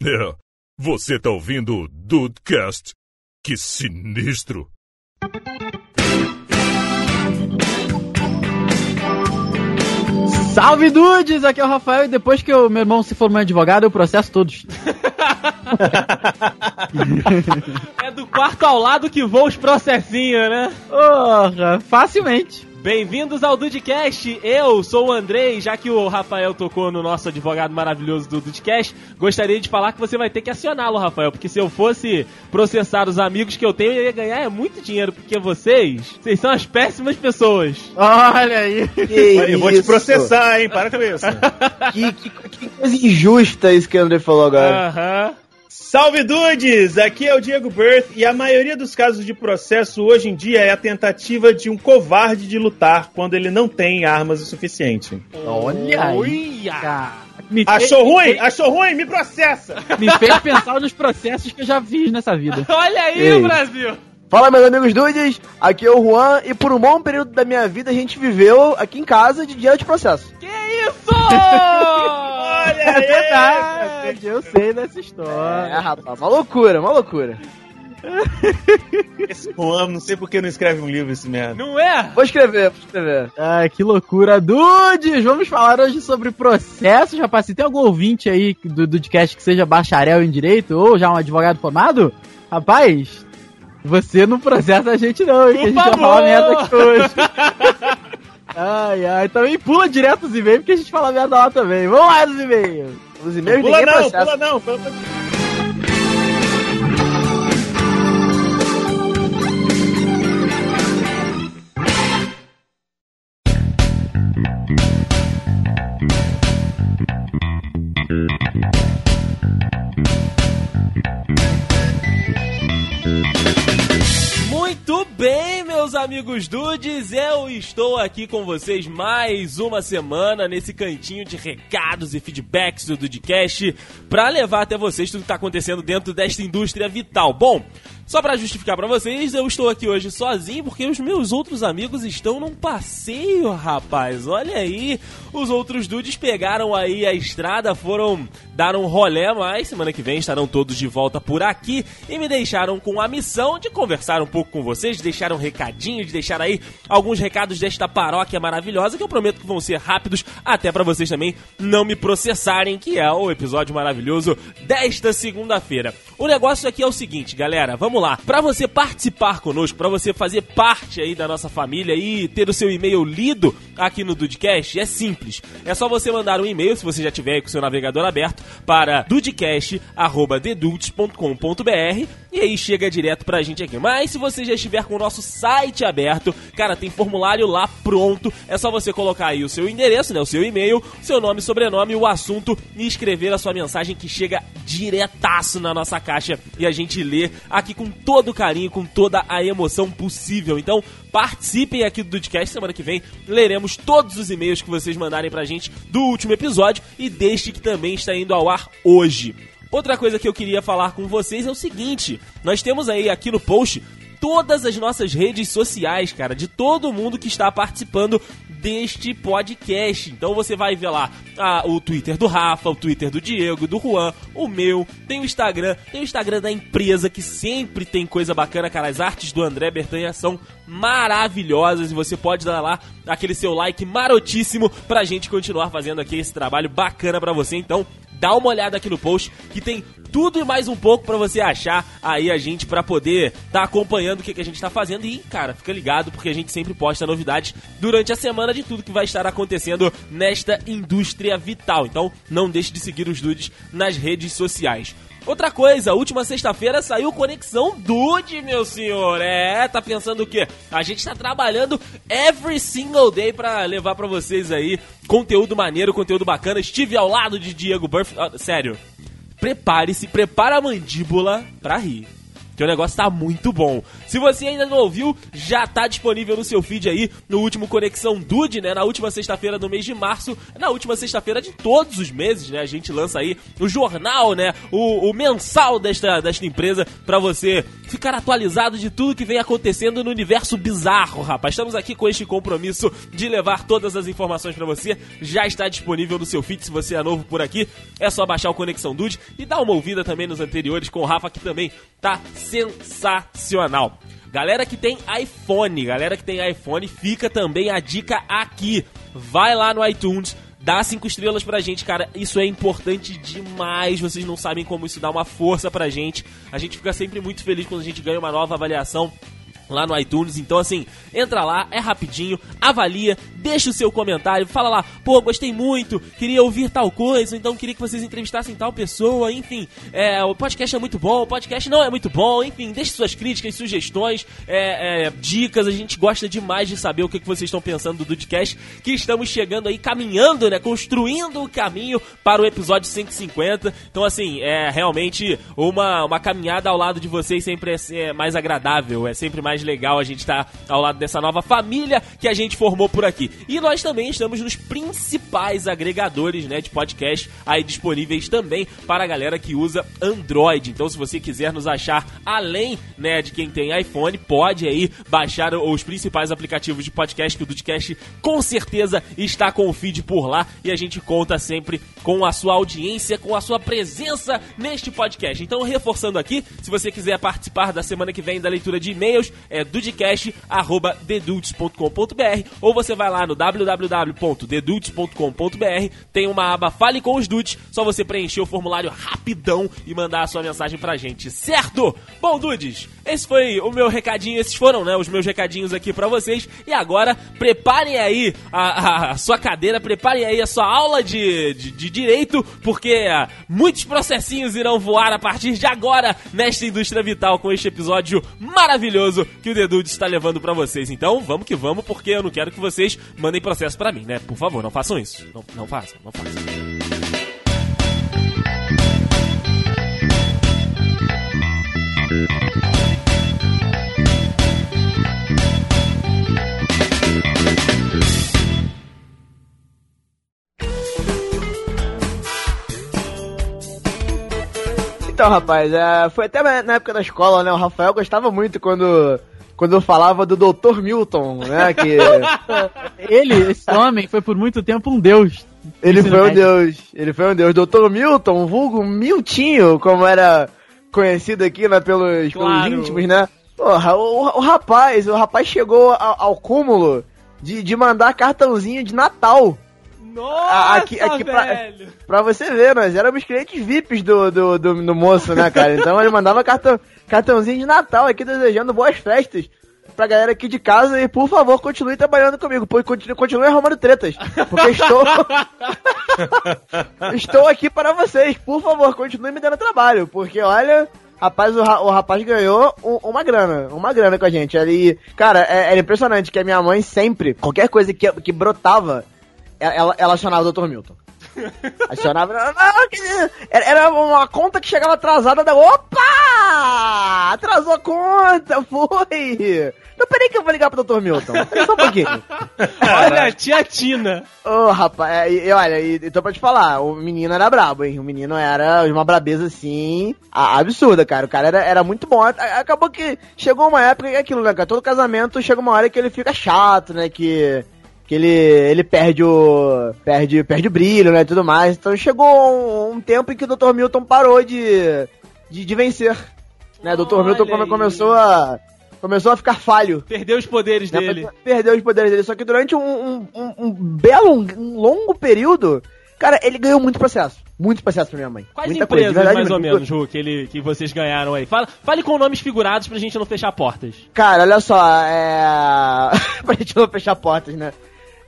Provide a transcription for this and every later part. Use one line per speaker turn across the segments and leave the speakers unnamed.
É, você tá ouvindo o Dudecast? Que sinistro!
Salve dudes! Aqui é o Rafael e depois que o meu irmão se formou em advogado, eu processo todos.
É do quarto ao lado que voa os processinhos, né?
Porra, facilmente.
Bem-vindos ao Dudcast. Eu sou o Andrei, já que o Rafael tocou no nosso advogado maravilhoso do Dudcast, gostaria de falar que você vai ter que acioná-lo, Rafael, porque se eu fosse processar os amigos que eu tenho, eu ia ganhar é muito dinheiro, porque vocês, vocês são as péssimas pessoas.
Olha aí.
Eu vou te processar, hein? Para com isso.
Que, que- que coisa injusta isso que o André falou agora.
Aham.
Salve dudes! Aqui é o Diego Birth e a maioria dos casos de processo hoje em dia é a tentativa de um covarde de lutar quando ele não tem armas o suficiente.
Olha aí.
Uia.
cara. Me fez,
Achou ruim? Achou ruim? Me processa!
me fez pensar nos processos que eu já fiz nessa vida.
Olha aí,
Ei.
Brasil!
Fala, meus amigos dudes, aqui é o Juan e por um bom período da minha vida a gente viveu aqui em casa de dia de processo.
Que isso?
É verdade, eu sei dessa
É,
história.
rapaz, uma loucura, uma loucura.
Esse Juan, não sei por que não escreve um livro esse merda.
Não é?
Vou escrever, vou escrever.
Ah, que loucura. Dudes, vamos falar hoje sobre processos, rapaz. Se tem algum ouvinte aí do Dudcast que seja bacharel em direito ou já um advogado formado, rapaz, você não processa a gente não, hein, que a gente vai falar merda aqui hoje. ai, ai, também pula direto os e-mails porque a gente fala merda lá também. Vamos lá nos e-mails.
Os e-mails
Pula
ninguém
não, pula não. pula-
Muito amigos dudes, eu estou aqui com vocês mais uma semana nesse cantinho de recados e feedbacks do Dudcast para levar até vocês tudo que está acontecendo dentro desta indústria vital. Bom, só para justificar para vocês, eu estou aqui hoje sozinho porque os meus outros amigos estão num passeio, rapaz. Olha aí, os outros dudes pegaram aí a estrada, foram dar um rolé, mas semana que vem estarão todos de volta por aqui e me deixaram com a missão de conversar um pouco com vocês, de deixar um recadinho, de deixar aí alguns recados desta paróquia maravilhosa que eu prometo que vão ser rápidos, até para vocês também não me processarem, que é o episódio maravilhoso desta segunda-feira. O negócio aqui é o seguinte, galera, vamos lá. Para você participar conosco, para você fazer parte aí da nossa família e ter o seu e-mail lido aqui no Dudcast, é simples. É só você mandar um e-mail, se você já tiver com o seu navegador aberto, para dudcast@dedudes.com.br e aí chega direto pra gente aqui. Mas se você já estiver com o nosso site aberto, cara, tem formulário lá pronto. É só você colocar aí o seu endereço, né, o seu e-mail, seu nome, sobrenome, o assunto e escrever a sua mensagem que chega diretaço na nossa caixa e a gente lê aqui com todo carinho, com toda a emoção possível. Então, participem aqui do Dudcast. Semana que vem leremos todos os e-mails que vocês mandarem pra gente do último episódio e deste que também está indo ao ar hoje. Outra coisa que eu queria falar com vocês é o seguinte: nós temos aí aqui no post todas as nossas redes sociais, cara, de todo mundo que está participando deste podcast. Então você vai ver lá ah, o Twitter do Rafa, o Twitter do Diego, do Juan, o meu, tem o Instagram, tem o Instagram da empresa que sempre tem coisa bacana, cara. As artes do André Bertanha são maravilhosas e você pode dar lá aquele seu like marotíssimo pra gente continuar fazendo aqui esse trabalho bacana pra você. Então, dá uma olhada aqui no post que tem tudo e mais um pouco pra você achar aí a gente pra poder tá acompanhando o que, que a gente tá fazendo e, cara, fica ligado porque a gente sempre posta novidades durante a semana de tudo que vai estar acontecendo nesta indústria vital. Então, não deixe de seguir os dudes nas redes sociais. Outra coisa, última sexta-feira saiu Conexão Dude, meu senhor. É, tá pensando o quê? A gente tá trabalhando every single day pra levar pra vocês aí conteúdo maneiro, conteúdo bacana. Estive ao lado de Diego Burff. Ah, sério, prepare-se, prepara a mandíbula pra rir. Que o negócio tá muito bom. Se você ainda não ouviu, já tá disponível no seu feed aí, no último Conexão Dude, né? Na última sexta-feira do mês de março, na última sexta-feira de todos os meses, né? A gente lança aí o jornal, né? O, o mensal desta, desta empresa para você ficar atualizado de tudo que vem acontecendo no universo bizarro, rapaz. Estamos aqui com este compromisso de levar todas as informações para você. Já está disponível no seu feed, se você é novo por aqui, é só baixar o Conexão Dude e dar uma ouvida também nos anteriores com o Rafa, que também tá sensacional. Galera que tem iPhone, galera que tem iPhone, fica também a dica aqui. Vai lá no iTunes, dá cinco estrelas pra gente, cara. Isso é importante demais. Vocês não sabem como isso dá uma força pra gente. A gente fica sempre muito feliz quando a gente ganha uma nova avaliação lá no iTunes. Então, assim, entra lá, é rapidinho, avalia, deixa o seu comentário, fala lá, pô, gostei muito, queria ouvir tal coisa, então queria que vocês entrevistassem tal pessoa, enfim, é, o podcast é muito bom, o podcast não é muito bom, enfim, deixe suas críticas, sugestões, é, é, dicas, a gente gosta demais de saber o que, que vocês estão pensando do Dudcast, que estamos chegando aí, caminhando, né, construindo o caminho para o episódio 150, então, assim, é realmente uma, uma caminhada ao lado de vocês sempre é, é mais agradável, é sempre mais legal a gente estar tá ao lado dessa nova família que a gente formou por aqui. E nós também estamos nos principais agregadores né, de podcast aí disponíveis também para a galera que usa Android. Então, se você quiser nos achar além né, de quem tem iPhone, pode aí baixar os principais aplicativos de podcast, que o Dudcast com certeza está com o feed por lá e a gente conta sempre com a sua audiência, com a sua presença neste podcast. Então, reforçando aqui, se você quiser participar da semana que vem da leitura de e-mails, é dudcast.com.br ou você vai lá no www.dedudes.com.br, tem uma aba Fale com os Dudes, só você preencher o formulário rapidão e mandar a sua mensagem pra gente, certo? Bom, Dudes, esse foi o meu recadinho, esses foram, né, os meus recadinhos aqui pra vocês, e agora preparem aí a, a, a sua cadeira, preparem aí a sua aula de, de, de direito, porque uh, muitos processinhos irão voar a partir de agora. Nesta indústria vital com este episódio maravilhoso que o The Dudes está levando pra vocês. Então, vamos que vamos, porque eu não quero que vocês mandem processo pra mim, né? Por favor, não façam isso. Não, não façam, não façam.
Então, rapaz, é, foi até na época da escola, né? O Rafael gostava muito quando, quando eu falava do Dr. Milton, né? Que
Ele, esse homem, foi por muito tempo um deus.
ele foi um deus. Ele foi um deus. Dr. Milton, vulgo Miltinho, como era conhecido aqui né, pelos,
Claro.
pelos íntimos, né? Porra, o, o rapaz, o rapaz chegou ao, ao cúmulo de, de mandar cartãozinho de Natal.
Nossa,
aqui- aqui pra-
velho!
Pra você ver, nós éramos clientes VIPs do, do, do, do moço, né, cara? Então ele mandava cartão, cartãozinho de Natal aqui desejando boas festas pra galera aqui de casa e, por favor, continue trabalhando comigo, pois continue, continue arrumando tretas. Porque estou. estou aqui para vocês, por favor, continue me dando trabalho. Porque olha. Rapaz, o, ra- o rapaz ganhou um- uma grana, uma grana com a gente. Ali, cara, é, era impressionante que a minha mãe sempre, qualquer coisa que, que brotava, ela, ela acionava o Dr. Milton. Acionava. Não, era, era uma conta que chegava atrasada da. Opa! Atrasou a conta, foi! Então peraí que eu vou ligar pro Dr. Milton. Peraí só um pouquinho.
Olha, tia Tina.
Ô, rapaz, é, e, e olha, e, então pra te falar, o menino era brabo, hein? O menino era uma brabeza assim, a- absurda, cara. O cara era, era muito bom. Acabou que chegou uma época que é aquilo, né, cara? Todo casamento chega uma hora que ele fica chato, né? Que. Que ele, ele perde o. Perde, perde o brilho, né? E tudo mais. Então chegou um, um tempo em que o Dr. Milton parou de. de, de vencer. Né? O Dr. Milton come- começou a. Começou a ficar falho.
Perdeu os poderes
Né,
dele.
Perdeu os poderes dele. Só que durante um, um, um- um belo, um longo período, cara, ele ganhou muito processo. Muito processo pra minha mãe.
Quais
Muita coisa,
empresas,
verdade
mais ou menos, Ru, que, ele, que vocês ganharam aí? Fala, fale com nomes figurados pra gente não fechar portas.
Cara, olha só, é. pra gente não fechar portas, né?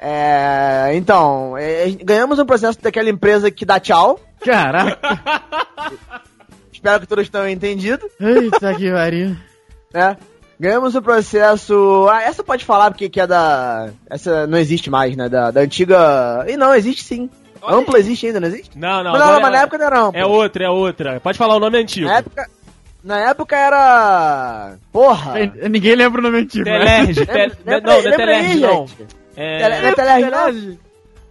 É. Então, é, ganhamos um processo daquela empresa que dá tchau.
Caraca.
Espero que todos tenham entendido,
Eita que pariu.
né? Ganhamos um processo. Ah, essa pode falar porque que é da. Essa não existe mais, né? Da, da antiga. E não, existe sim. Ampla existe ainda, não existe?
Não, não.
Não, não, mas
é-
na época não era ampla.
É outra, é outra. Pode falar o nome antigo.
Na época, Na época era. Porra!
Ninguém lembra o nome antigo. né?
Telerge.
Lembra- lembra-
Não, não é
aí,
Telerge, não. É...
Tele- é não?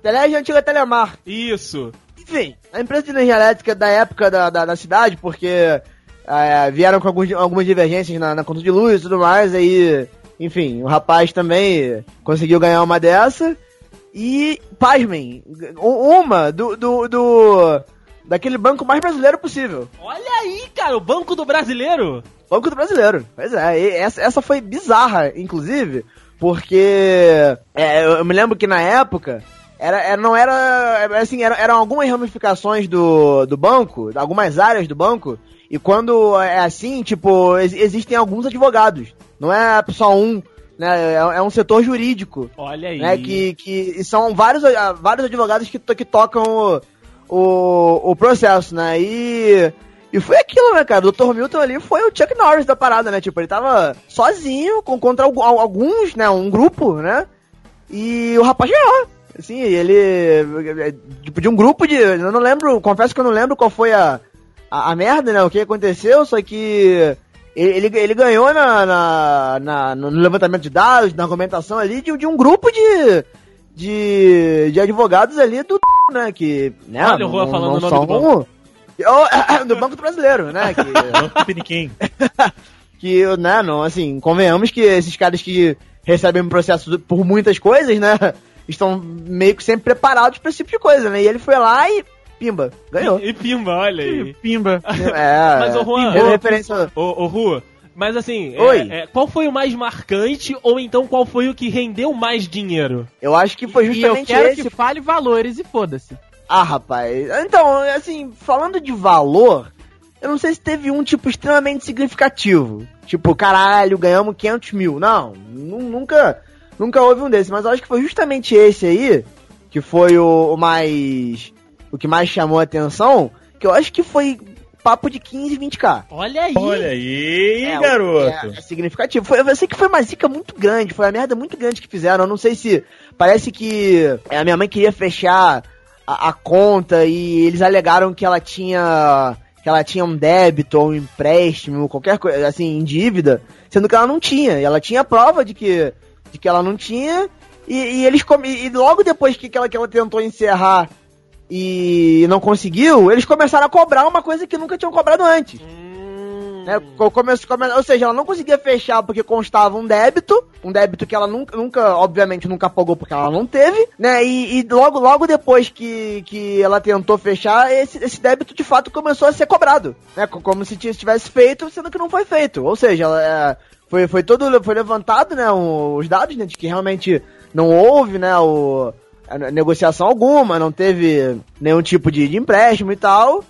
Telerge é a antiga Telemar.
Isso.
Enfim, a empresa de energia elétrica da época da, da, da cidade, porque é, vieram com alguns, algumas divergências na, na conta de luz e tudo mais, aí, enfim, o rapaz também conseguiu ganhar uma dessa. E, pasmem, uma do, do, do daquele banco mais brasileiro possível.
Olha aí, cara, o Banco do Brasileiro.
Banco do Brasileiro. Pois é, e essa, essa foi bizarra, inclusive, porque é, eu me lembro que na época era, era- não era. era, Assim, era- eram algumas ramificações do, do banco, algumas áreas do banco, e quando é assim, tipo, ex- existem alguns advogados. Não é só um, né? É, é um setor jurídico.
Olha aí.
Né, que, que são vários, vários advogados que, to- que tocam o, o, o processo, né? E, e foi aquilo, né, cara? O Dr. Milton ali foi o Chuck Norris da parada, né? Tipo, ele tava sozinho com, contra algu- al- alguns, né? Um grupo, né? E o rapaz ganhou. Assim, ele. Tipo, de um grupo de. Eu não lembro, confesso que eu não lembro qual foi a, a, a merda, né? O que aconteceu, só que. Ele, ele, ele ganhou na, na, na- no levantamento de dados, na argumentação ali, de, de um grupo de, de, de advogados ali do né? Que. Né,
Olha o
não-
falando o nome do
Eu- do Banco do Brasileiro, né? Que,
Banco Piniquim.
que, né, não, assim, convenhamos que esses caras que recebem processo por muitas coisas, né, estão meio que sempre preparados pra esse tipo de coisa, né? E ele foi lá e, pimba, ganhou.
E pimba, olha aí.
Pimba.
É,
Mas, ô, Juan,
fez
ô,
referência...
Ô, ô Rua, mas assim, é-
Oi.
é, qual foi o mais marcante ou então qual foi o que rendeu mais dinheiro?
Eu acho que foi
E eu
justamente
quero
esse
que fale valores e foda-se.
Ah, rapaz. Então, assim, falando de valor, eu não sei se teve um tipo extremamente significativo. Tipo, caralho, ganhamos 500 mil. Não, nu- nunca, nunca houve um desses. Mas eu acho que foi justamente esse aí que foi o, o mais, o que mais chamou a atenção. Que eu acho que foi papo de 15, 20k.
Olha aí.
Olha aí,
É,
garoto.
É, é significativo. Foi, eu sei que foi uma zica muito grande, foi uma merda muito grande que fizeram. Eu não sei se. Parece que é, a minha mãe queria fechar a, conta e eles alegaram que ela tinha. que ela tinha um débito ou um empréstimo, qualquer coisa, assim, em dívida, sendo que ela não tinha. E ela tinha prova de que, de que ela não tinha. E, e eles e logo depois que, que, ela, que ela tentou encerrar e não conseguiu, eles começaram a cobrar uma coisa que nunca tinham cobrado antes.
Hum,
Né, co- come- ou seja, ela não conseguia fechar porque constava um débito, um débito que ela nunca, nunca obviamente, nunca pagou porque ela não teve, né? E, e logo, logo depois que, que ela tentou fechar, esse, esse débito de fato começou a ser cobrado, né? co- Como se tivesse- feito, sendo que não foi feito. Ou seja, ela, é, foi, foi todo, foi levantado, né? os dados, né? De que realmente não houve, né? O, negociação alguma, não teve nenhum tipo de, de empréstimo e tal.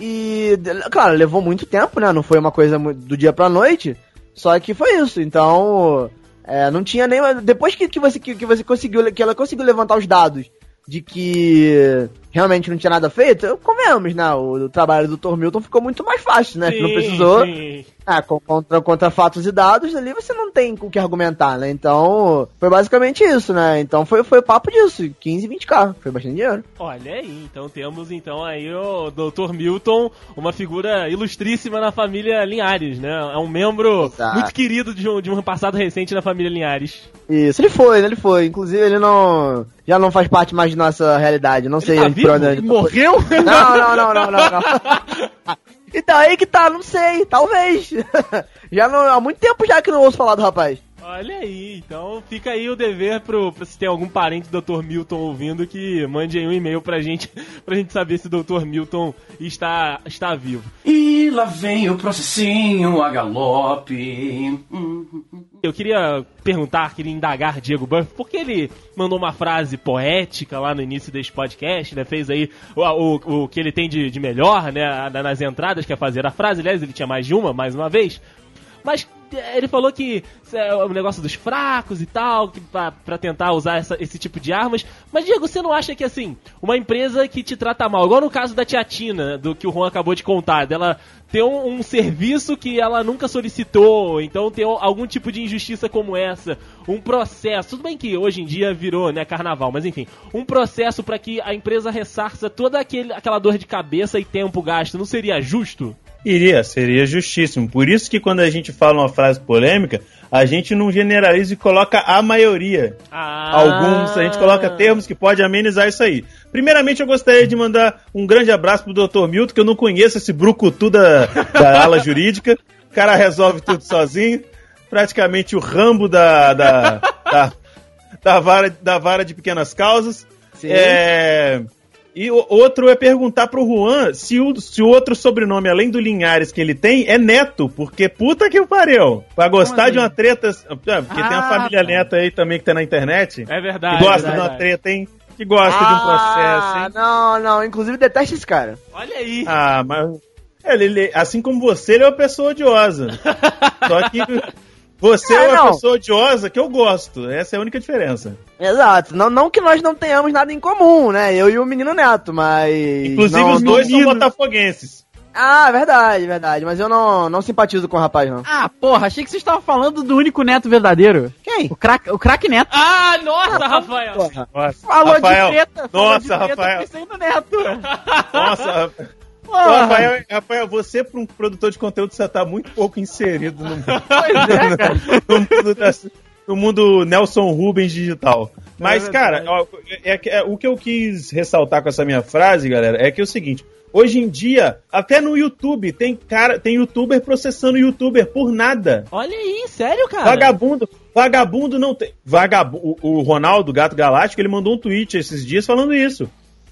E, claro, levou muito tempo, né? Não foi uma coisa do dia pra noite. Só que foi isso. Então, é, não tinha nem. Depois que, que, você, que, que você conseguiu. Que ela conseguiu levantar os dados de que realmente não tinha nada feito, convenhamos, né? O, o trabalho do Dr. Milton ficou muito mais fácil, né?
sim,
não precisou.
sim.
Ah, co- contra, contra fatos e dados, ali você não tem com o que argumentar, né? Então, foi basicamente isso, né? Então foi, foi papo disso, 15, 20k, foi bastante dinheiro.
Olha aí, então temos então aí o Dr. Milton, uma figura ilustríssima na família Linhares, né? É um membro
Exato.
muito querido de um, de um passado recente na família Linhares.
Isso, ele foi, né? Ele foi. Inclusive, ele não. Já não faz parte mais de nossa realidade. Não sei
tá vivo?
Ele morreu?
Não, não, não, não, não, não. Então aí que tá, não sei, talvez. Já não, há muito tempo já que não ouço falar do rapaz.
Olha aí, então fica aí o dever pro, se tem algum parente do Dr. Milton ouvindo que mande aí um e-mail pra gente, pra gente saber se o Dr. Milton está, está vivo.
E lá vem o processinho a galope.
Eu queria perguntar, queria indagar Diego Buff, porque ele mandou uma frase poética lá no início deste podcast, né? Fez aí o, o, o que ele tem de, de melhor, né? Nas entradas, que é fazer a frase. Aliás, ele tinha mais de uma, mais uma vez. Mas ele falou que é o negócio dos fracos e tal, pra tentar usar essa- esse tipo de armas. Mas, Diego, você não acha que, assim, uma empresa que te trata mal, igual no caso da Tia Tina, do que o Juan acabou de contar, dela ter um, um serviço que ela nunca solicitou, então ter algum tipo de injustiça como essa, um processo, tudo bem que hoje em dia virou, né, carnaval, mas enfim, um processo pra que a empresa ressarça toda aquele, aquela dor de cabeça e tempo gasto, não seria justo?
Iria, seria justíssimo. Por isso que quando a gente fala uma frase polêmica, a gente não generaliza e coloca a maioria.
Ah.
Alguns, a gente coloca termos que pode amenizar isso aí. Primeiramente, eu gostaria de mandar um grande abraço pro Dr. Milton, que eu não conheço esse brucutu da, da ala jurídica. O cara resolve tudo sozinho. Praticamente o rambo da, da, da, da vara, da vara de pequenas causas. É, E o outro é perguntar pro Juan se o, se o outro sobrenome, além do Linhares que ele tem, é Neto, porque puta que o pariu. Pra gostar
assim?
de uma treta. ah, Porque tem a
Ah,
família. Neta aí também que tá na internet.
É
Que
verdade.
gosta
é
de uma
verdade.
treta, hein? Que gosta de um processo,
Ah,
hein?
não, não. Inclusive, detesto esse cara.
Olha aí.
Ah, mas. Ele, ele- assim como você, ele é uma pessoa odiosa. Só que você é,
É,
uma
não.
pessoa odiosa que eu gosto. Essa é a única diferença.
Exato. Não, não que nós não tenhamos nada em comum, né? Eu e o menino Neto, mas.
Inclusive,
não,
os dois são botafoguenses.
Ah, verdade, verdade. Mas eu não, não simpatizo com o rapaz, não.
Ah, porra, achei que vocês estavam falando do único neto verdadeiro.
Quem?
O craque o craque neto.
Ah, nossa, Rafael.
Porra.
Nossa,
Falou
Rafael.
de treta. falou
Nossa,
de treta,
Rafael.
pensei no neto.
Nossa,
Porra.
Rafael, Rafael, você, para um produtor de conteúdo, você tá muito pouco inserido no,
Pois é,
no mundo, mundo Nelson Rubens digital. Mas,
É
cara, ó, é é- o que eu quis ressaltar com essa minha frase, galera, é que é o seguinte. Hoje em dia, até no YouTube, tem cara, tem youtuber processando youtuber por nada.
Olha aí, sério, cara?
Vagabundo, vagabundo não tem. Vagabundo, o, o Ronaldo Gato Galáctico, ele mandou um tweet esses dias falando isso.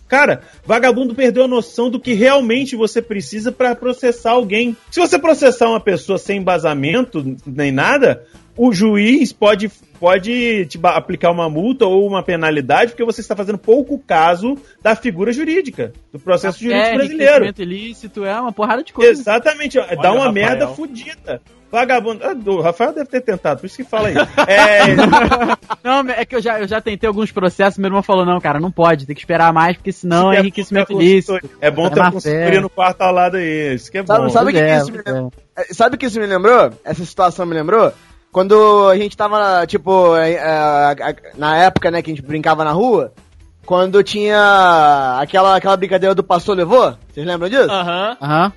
Cara, vagabundo perdeu a noção do que realmente você precisa pra processar alguém. Se você processar uma pessoa sem embasamento nem nada, o juiz pode, pode te aplicar uma multa ou uma penalidade porque você está fazendo pouco caso da figura jurídica, do processo jurídico
É,
brasileiro.
enriquecimento ilícito, é uma porrada de coisa.
Exatamente, ó, dá uma
Rafael.
merda fodida. Vagabundo. Ah, o Rafael deve ter tentado, por isso que fala aí. É,
Não, é que eu já, eu já tentei alguns processos, meu irmão falou, não, cara, não pode, tem que esperar mais, porque senão é
é
enriquecimento
ter
ilícito.
É bom
É
ter uma consultoria no quarto ao lado aí. Isso que é
Sabe-
bom.
sabe- o que
é,
isso me
é.
É, Sabe o que isso me lembrou? Essa situação me lembrou? Quando a gente tava, tipo, é, é, na época, né, que a gente brincava na rua, quando tinha aquela, aquela brincadeira do passou levou, vocês lembram disso?
Aham.
Aham.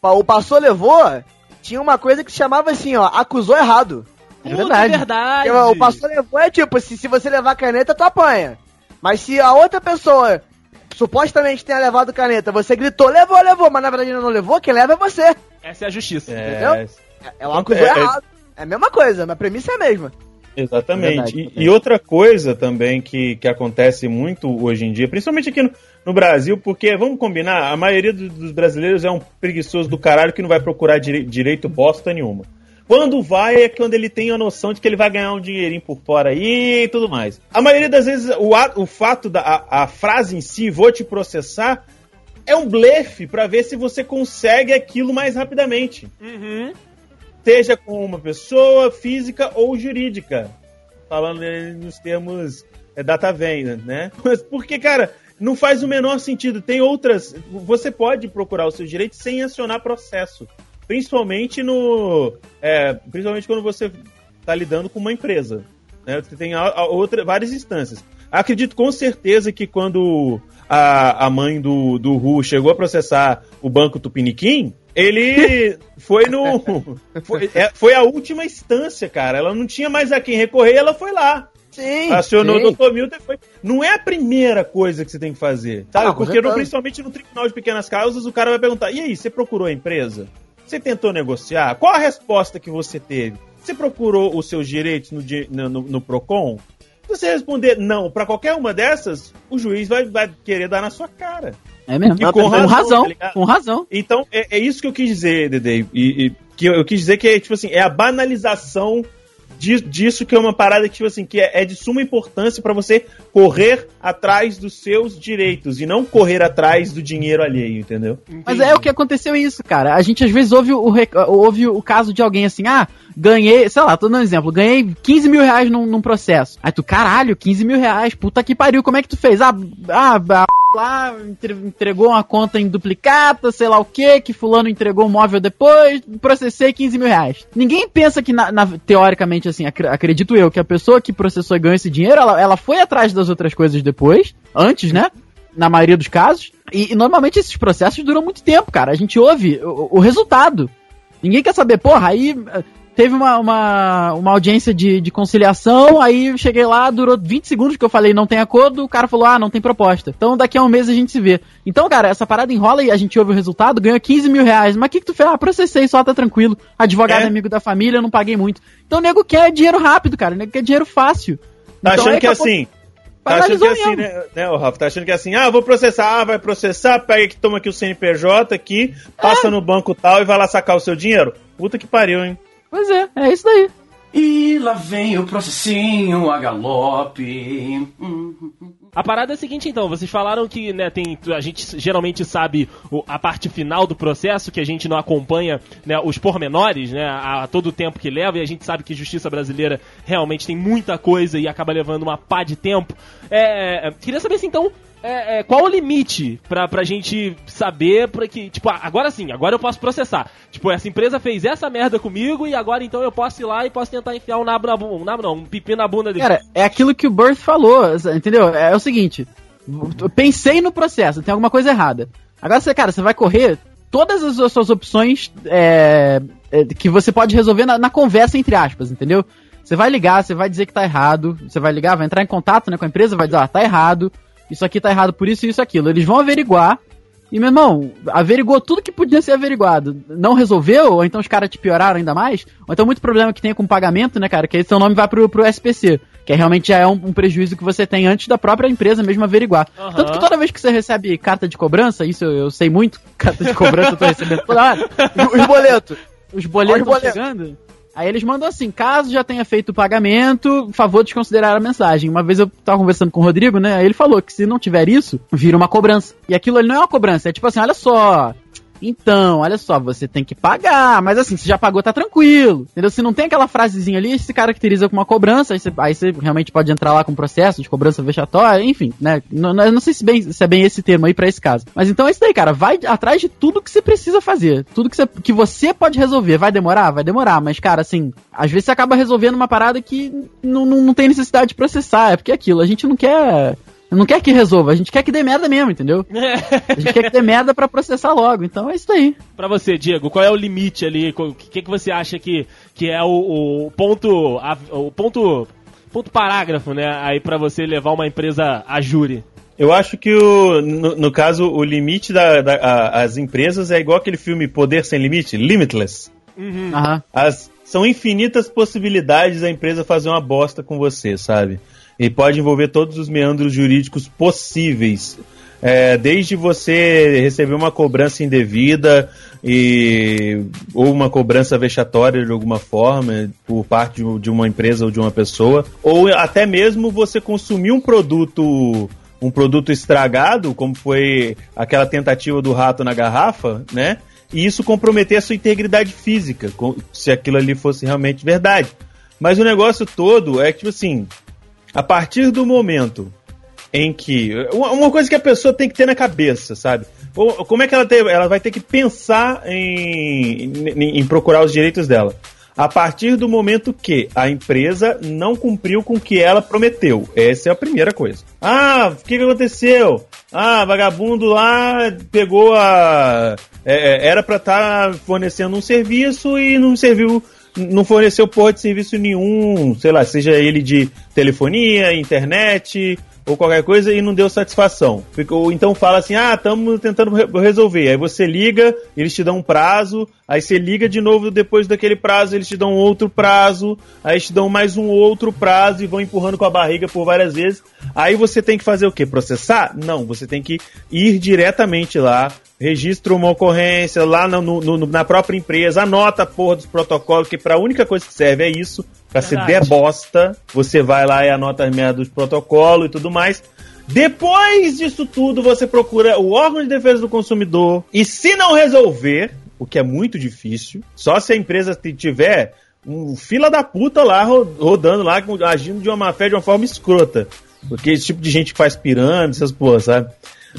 Pa- O passou levou tinha uma coisa que se chamava assim, ó, acusou errado.
É verdade.
É verdade.
Porque O passou levou é tipo, se, se você levar caneta, tu apanha. Mas se a outra pessoa supostamente tenha levado caneta, você gritou, levou, levou, mas na verdade não levou, quem leva é você.
Essa é a justiça.
É,
Ela acusou
É, é-
errado. É a mesma coisa, a premissa é a mesma.
exatamente.
Verdade,
E- e, outra coisa também que, que acontece muito hoje em dia, principalmente aqui no, no Brasil, porque, vamos combinar, a maioria do- dos brasileiros é um preguiçoso do caralho que não vai procurar direi- direito bosta nenhuma. Quando vai é quando ele tem a noção de que ele vai ganhar um dinheirinho por fora aí e tudo mais. A maioria das vezes, o, o fato da a, a frase em si, vou te processar, é um blefe pra ver se você consegue aquilo mais rapidamente.
Uhum.
Seja com uma pessoa física ou jurídica. Falando nos termos é, data venda, né? Mas porque, cara, não faz o menor sentido. Tem outras. Você pode procurar os seus direitos sem acionar processo. Principalmente no. é, principalmente quando você está lidando com uma empresa. Né? Você tem a, a outra, várias instâncias. Acredito com certeza que quando a, a mãe do, do Ru chegou a processar o banco Tupiniquim, ele foi no. Foi, é, foi a última instância, cara. Ela não tinha mais a quem recorrer, ela foi lá.
Sim.
Acionou
sim.
o Dr. Milton e foi. Não é a primeira coisa que você tem que fazer. Sabe?
Ah, com
Porque no- principalmente no Tribunal de Pequenas Causas, o cara vai perguntar: e aí, você procurou a empresa? Você tentou negociar? Qual a resposta que você teve? Você procurou os seus direitos no, di- no, no- no PROCON? Se você responder não para qualquer uma dessas, o juiz vai, vai querer dar na sua cara.
É mesmo.
E com razão,
razão,
tá
com razão.
Então, é, é isso que eu quis dizer, Dede. E, e que eu, eu quis dizer que é, tipo assim, é a banalização di- disso que é uma parada que, tipo assim, que é, é de suma importância pra você correr atrás dos seus direitos e não correr atrás do dinheiro alheio, entendeu?
Mas é o que aconteceu isso, cara. A gente às vezes ouve o, ouve o caso de alguém assim, ah, ganhei, sei lá, tô dando um exemplo, ganhei 15 mil reais num, num processo. Aí tu, caralho, 15 mil reais, puta que pariu, como é que tu fez? Ah, ah, a lá entre- entregou uma conta em duplicata, sei lá o que, que fulano entregou um móvel depois, processei 15 mil reais. Ninguém pensa que, na, na- teoricamente, assim, acre- acredito eu, que a pessoa que processou e ganhou esse dinheiro, ela, ela foi atrás das outras coisas depois, antes, né? na maioria dos casos. E, e normalmente esses processos duram muito tempo, cara. A gente ouve o, o resultado. Ninguém quer saber, porra, aí teve uma, uma, uma audiência de, de conciliação, aí eu cheguei lá, durou 20 segundos que eu falei não tem acordo, o cara falou, ah, não tem proposta. Então daqui a um mês a gente se vê. Então, cara, essa parada enrola e a gente ouve o resultado, ganhou 15 mil reais. Mas o que, que tu fez? Ah, processei, só tá tranquilo. Advogado
É.
amigo da família, não paguei muito. Então o nego quer dinheiro rápido, cara. O nego quer dinheiro fácil.
Tá
Então,
achando
aí
que é
daqui a pouco
assim. Tá achando que é assim, né, né, ô Rafa? Tá achando que é assim, ah, vou processar, ah, vai processar, pega aqui, toma aqui o CNPJ aqui, passa no banco tal e vai lá sacar o seu dinheiro? Puta que pariu, hein?
Pois é, é isso daí.
E lá vem o processinho a galope.
A parada é a seguinte, então, vocês falaram que, né, tem, a gente geralmente sabe o- a parte final do processo, que a gente não acompanha, né, os pormenores, né, a, a todo o tempo que leva, e a gente sabe que justiça brasileira realmente tem muita coisa e acaba levando uma pá de tempo. É, é, queria saber se, então, é, é, qual o limite pra, pra gente saber pra que, tipo, ah, agora sim, agora eu posso processar. Tipo, essa empresa fez essa merda comigo e agora então eu posso ir lá e posso tentar enfiar um nabo na bunda, um nabo não, um pipi na bunda dele.
Cara, é aquilo que o Birth falou, entendeu? É, o seguinte, eu pensei no processo, tem alguma coisa errada. Agora você, cara, você vai correr todas as suas opções é, é, que você pode resolver na, na conversa, entre aspas, entendeu? Você vai ligar, você vai dizer que tá errado, você vai ligar, vai entrar em contato né, com a empresa, vai dizer, ah, tá errado, isso aqui tá errado por isso e isso aquilo. Eles vão averiguar, e meu irmão, averigou tudo que podia ser averiguado. Não resolveu, ou então os caras te pioraram ainda mais, ou então muito problema que tem com pagamento, né, cara, que aí seu nome vai pro, pro SPC, que é, realmente já é um, um prejuízo que você tem antes da própria empresa mesmo averiguar.
Aham.
Tanto que toda vez que você recebe carta de cobrança, isso eu, eu sei muito, carta de cobrança eu tô recebendo toda hora,
Os boletos.
os boletos estão chegando. Aí eles mandam assim, caso já tenha feito o pagamento, favor desconsiderar a mensagem. Uma vez eu tava conversando com o Rodrigo, né? Aí ele falou que se não tiver isso, vira uma cobrança. E aquilo ali não é uma cobrança, é tipo assim, olha só. Então, olha só, você tem que pagar, mas assim, se já pagou, tá tranquilo. Entendeu? Se não tem aquela frasezinha ali, se caracteriza como uma cobrança, aí você, aí você realmente pode entrar lá com um processo de cobrança vexatória, enfim, né? Não, não- sei se, bem, se é bem esse termo aí pra esse caso. Mas então é isso daí, cara. Vai atrás de tudo que você precisa fazer. Tudo que você, que você pode resolver. Vai demorar? Vai demorar. Mas, cara, assim, às vezes você acaba resolvendo uma parada que não, não, não tem necessidade de processar. É porque é aquilo, a gente não quer. Não quer que resolva, a gente quer que dê merda mesmo, entendeu? A gente quer que dê merda pra processar logo. Então é isso aí.
Pra você, Diego, qual é o limite ali? O que, que você acha que, que é o, o ponto. a- o ponto. Ponto parágrafo, né? Aí pra você levar uma empresa a júri.
Eu acho que, o, no, no caso, o limite das da, a- as empresas é igual aquele filme Poder Sem Limite, Limitless.
Aham.
As, são infinitas possibilidades da empresa fazer uma bosta com você, sabe? E pode envolver todos os meandros jurídicos possíveis. É, desde você receber uma cobrança indevida e, ou uma cobrança vexatória de alguma forma por parte de- uma empresa ou de uma pessoa, ou até mesmo você consumir um produto um produto estragado, como foi aquela tentativa do rato na garrafa, né? E isso comprometer a sua integridade física, se aquilo ali fosse realmente verdade. Mas o negócio todo é que, tipo assim, a partir do momento em que. Uma coisa que a pessoa tem que ter na cabeça, sabe? Como é que ela, tem, ela vai ter que pensar em, em, em procurar os direitos dela? A partir do momento que a empresa não cumpriu com o que ela prometeu. Essa é a primeira coisa. Ah, o que, que aconteceu? Ah, vagabundo lá pegou a. é, é, era pra estar fornecendo um serviço e não serviu não forneceu porra de serviço nenhum, sei lá, seja ele de telefonia, internet ou qualquer coisa e não deu satisfação. Ficou, então fala assim: "Ah, estamos tentando re- resolver". Aí você liga, eles te dão um prazo, aí você liga de novo depois daquele prazo, eles te dão outro prazo, aí te dão mais um outro prazo e vão empurrando com a barriga por várias vezes. Aí você tem que fazer o quê? Processar? Não, você tem que ir diretamente lá, registra uma ocorrência lá no- no- no- na própria empresa, anota a porra dos protocolos, que pra única coisa que serve é isso, pra se
Verdade.
der bosta, você vai lá e anota as merdas dos protocolos e tudo mais. Depois disso tudo, você procura o órgão de defesa do consumidor e se não resolver, o que é muito difícil, só se a empresa tiver um fila da puta lá ro- rodando lá, agindo de uma má fé de uma forma escrota. Porque esse tipo de gente faz pirâmide, essas porras, sabe?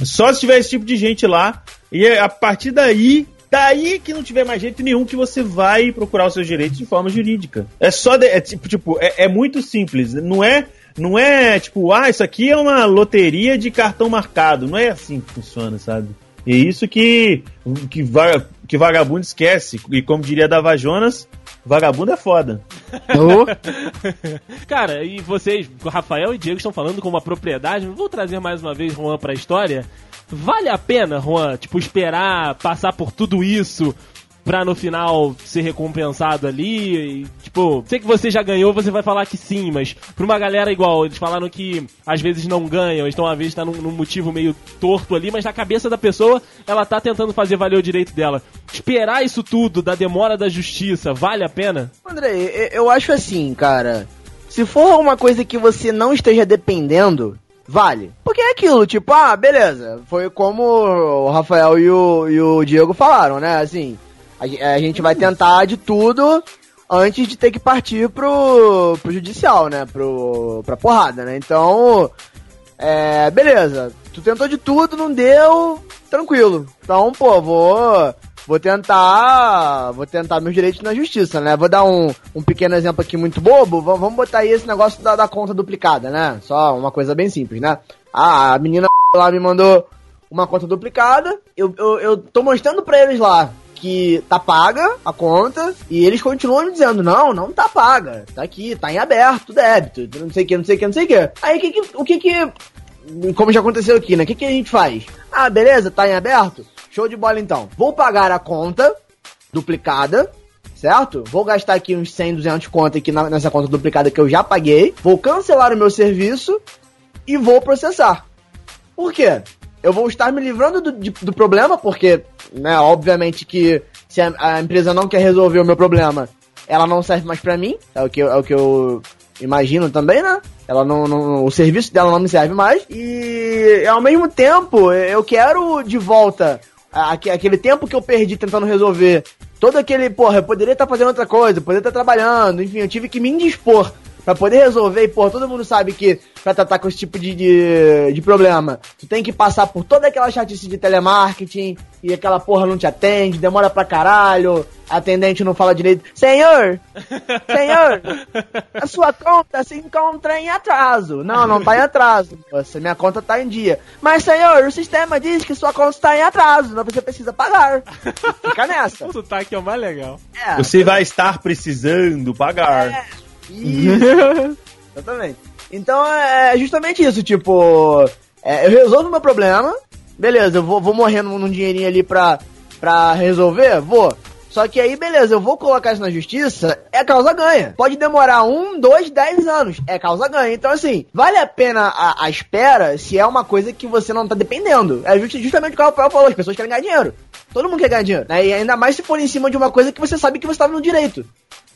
Só se tiver esse tipo de gente lá, e é a partir daí, daí que não tiver mais jeito nenhum que você vai procurar os seus direitos de forma jurídica. É só, de- é, tipo, tipo, é, é muito simples, não é Não é tipo, ah, isso aqui é uma loteria de cartão marcado. Não é assim que funciona, sabe? E é isso que, que, vaga- que vagabundo esquece. E como diria Dava Jonas, vagabundo é foda.
Cara, e vocês, o Rafael e Diego estão falando com uma propriedade. Vou trazer mais uma vez Juan pra história. Vale a pena, Juan, tipo, esperar passar por tudo isso pra no final ser recompensado ali? E, tipo, sei que você já ganhou, você vai falar que sim, mas pra uma galera igual, eles falaram que às vezes não ganham, então às vezes tá num, num motivo meio torto ali, mas na cabeça da pessoa, ela tá tentando fazer valer o direito dela. Esperar isso tudo da demora da justiça, vale a pena?
André, eu- acho assim, cara. Se for uma coisa que você não esteja dependendo, vale. Porque é aquilo, tipo, ah, beleza. Foi como o Rafael e o, e o Diego falaram, né? Assim, a, a gente vai tentar de tudo antes de ter que partir pro, pro judicial, né? Pro, pra porrada, né? Então, é, beleza. Tu tentou de tudo, não deu, tranquilo. Então, pô, vou vou tentar, vou tentar meus direitos na justiça, né? Vou dar um, um pequeno exemplo aqui muito bobo. V- vamos botar aí esse negócio da, da conta duplicada, né? Só uma coisa bem simples, né? Ah, a menina lá me mandou uma conta duplicada. Eu, eu, eu tô mostrando pra eles lá que tá paga a conta e eles continuam me dizendo, não, não tá paga. Tá aqui, tá em aberto, débito, não sei o que, não sei o que, não sei o que. Aí que que, o que que como já aconteceu aqui, né? O que, que a gente faz? Ah, beleza, tá em aberto? Show de bola então. Vou pagar a conta duplicada, certo? Vou gastar aqui uns 100, 200 conto aqui na- nessa conta duplicada que eu já paguei. Vou cancelar o meu serviço e vou processar. Por quê? Eu vou estar me livrando do, de- do problema, porque, né, obviamente que se a, a empresa não quer resolver o meu problema, ela não serve mais pra mim, é o que, é o que eu imagino também, né? Ela não, não- o serviço dela não me serve mais. E ao mesmo tempo, eu quero de volta aquele tempo que eu perdi tentando resolver. Todo aquele, porra, eu poderia estar fazendo outra coisa, poderia estar trabalhando, enfim, eu tive que me indispor pra poder resolver. E, porra, todo mundo sabe que pra tratar com esse tipo de, de, de problema, tu tem que passar por toda aquela chatice de telemarketing e aquela porra não te atende, demora pra caralho, a atendente não fala direito. Senhor! Senhor! A sua conta se encontra em atraso. Não, não tá em atraso. Moça, minha conta tá em dia. Mas, senhor, o sistema diz que sua conta está em atraso, mas você precisa pagar. Fica nessa.
O sotaque é o mais legal.
É,
Você vai estar precisando pagar.
Isso. Exatamente. Então é justamente isso, tipo, é, eu resolvo meu problema, beleza, eu vou, vou morrendo num dinheirinho ali pra, pra resolver, vou. Só que aí, beleza, eu vou colocar isso na justiça, é causa ganha. Pode demorar um, dois, dez anos, é causa ganha. Então, assim, vale a pena a, a espera se é uma coisa que você não tá dependendo. É just- justamente o que o Rafael falou, as pessoas querem ganhar dinheiro. Todo mundo quer ganhar dinheiro. Né? E ainda mais se for em cima de uma coisa que você sabe que você tá no direito.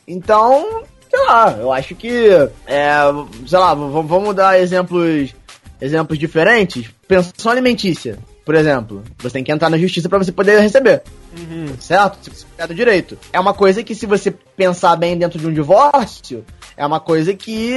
Então, sei lá, eu acho que, é, sei lá, vamos dar exemplos, exemplos diferentes. Pensão alimentícia, por exemplo. Você tem que entrar na justiça pra você poder receber. Certo? Se você do direito. É uma coisa que, se você pensar bem dentro de um divórcio, é uma coisa que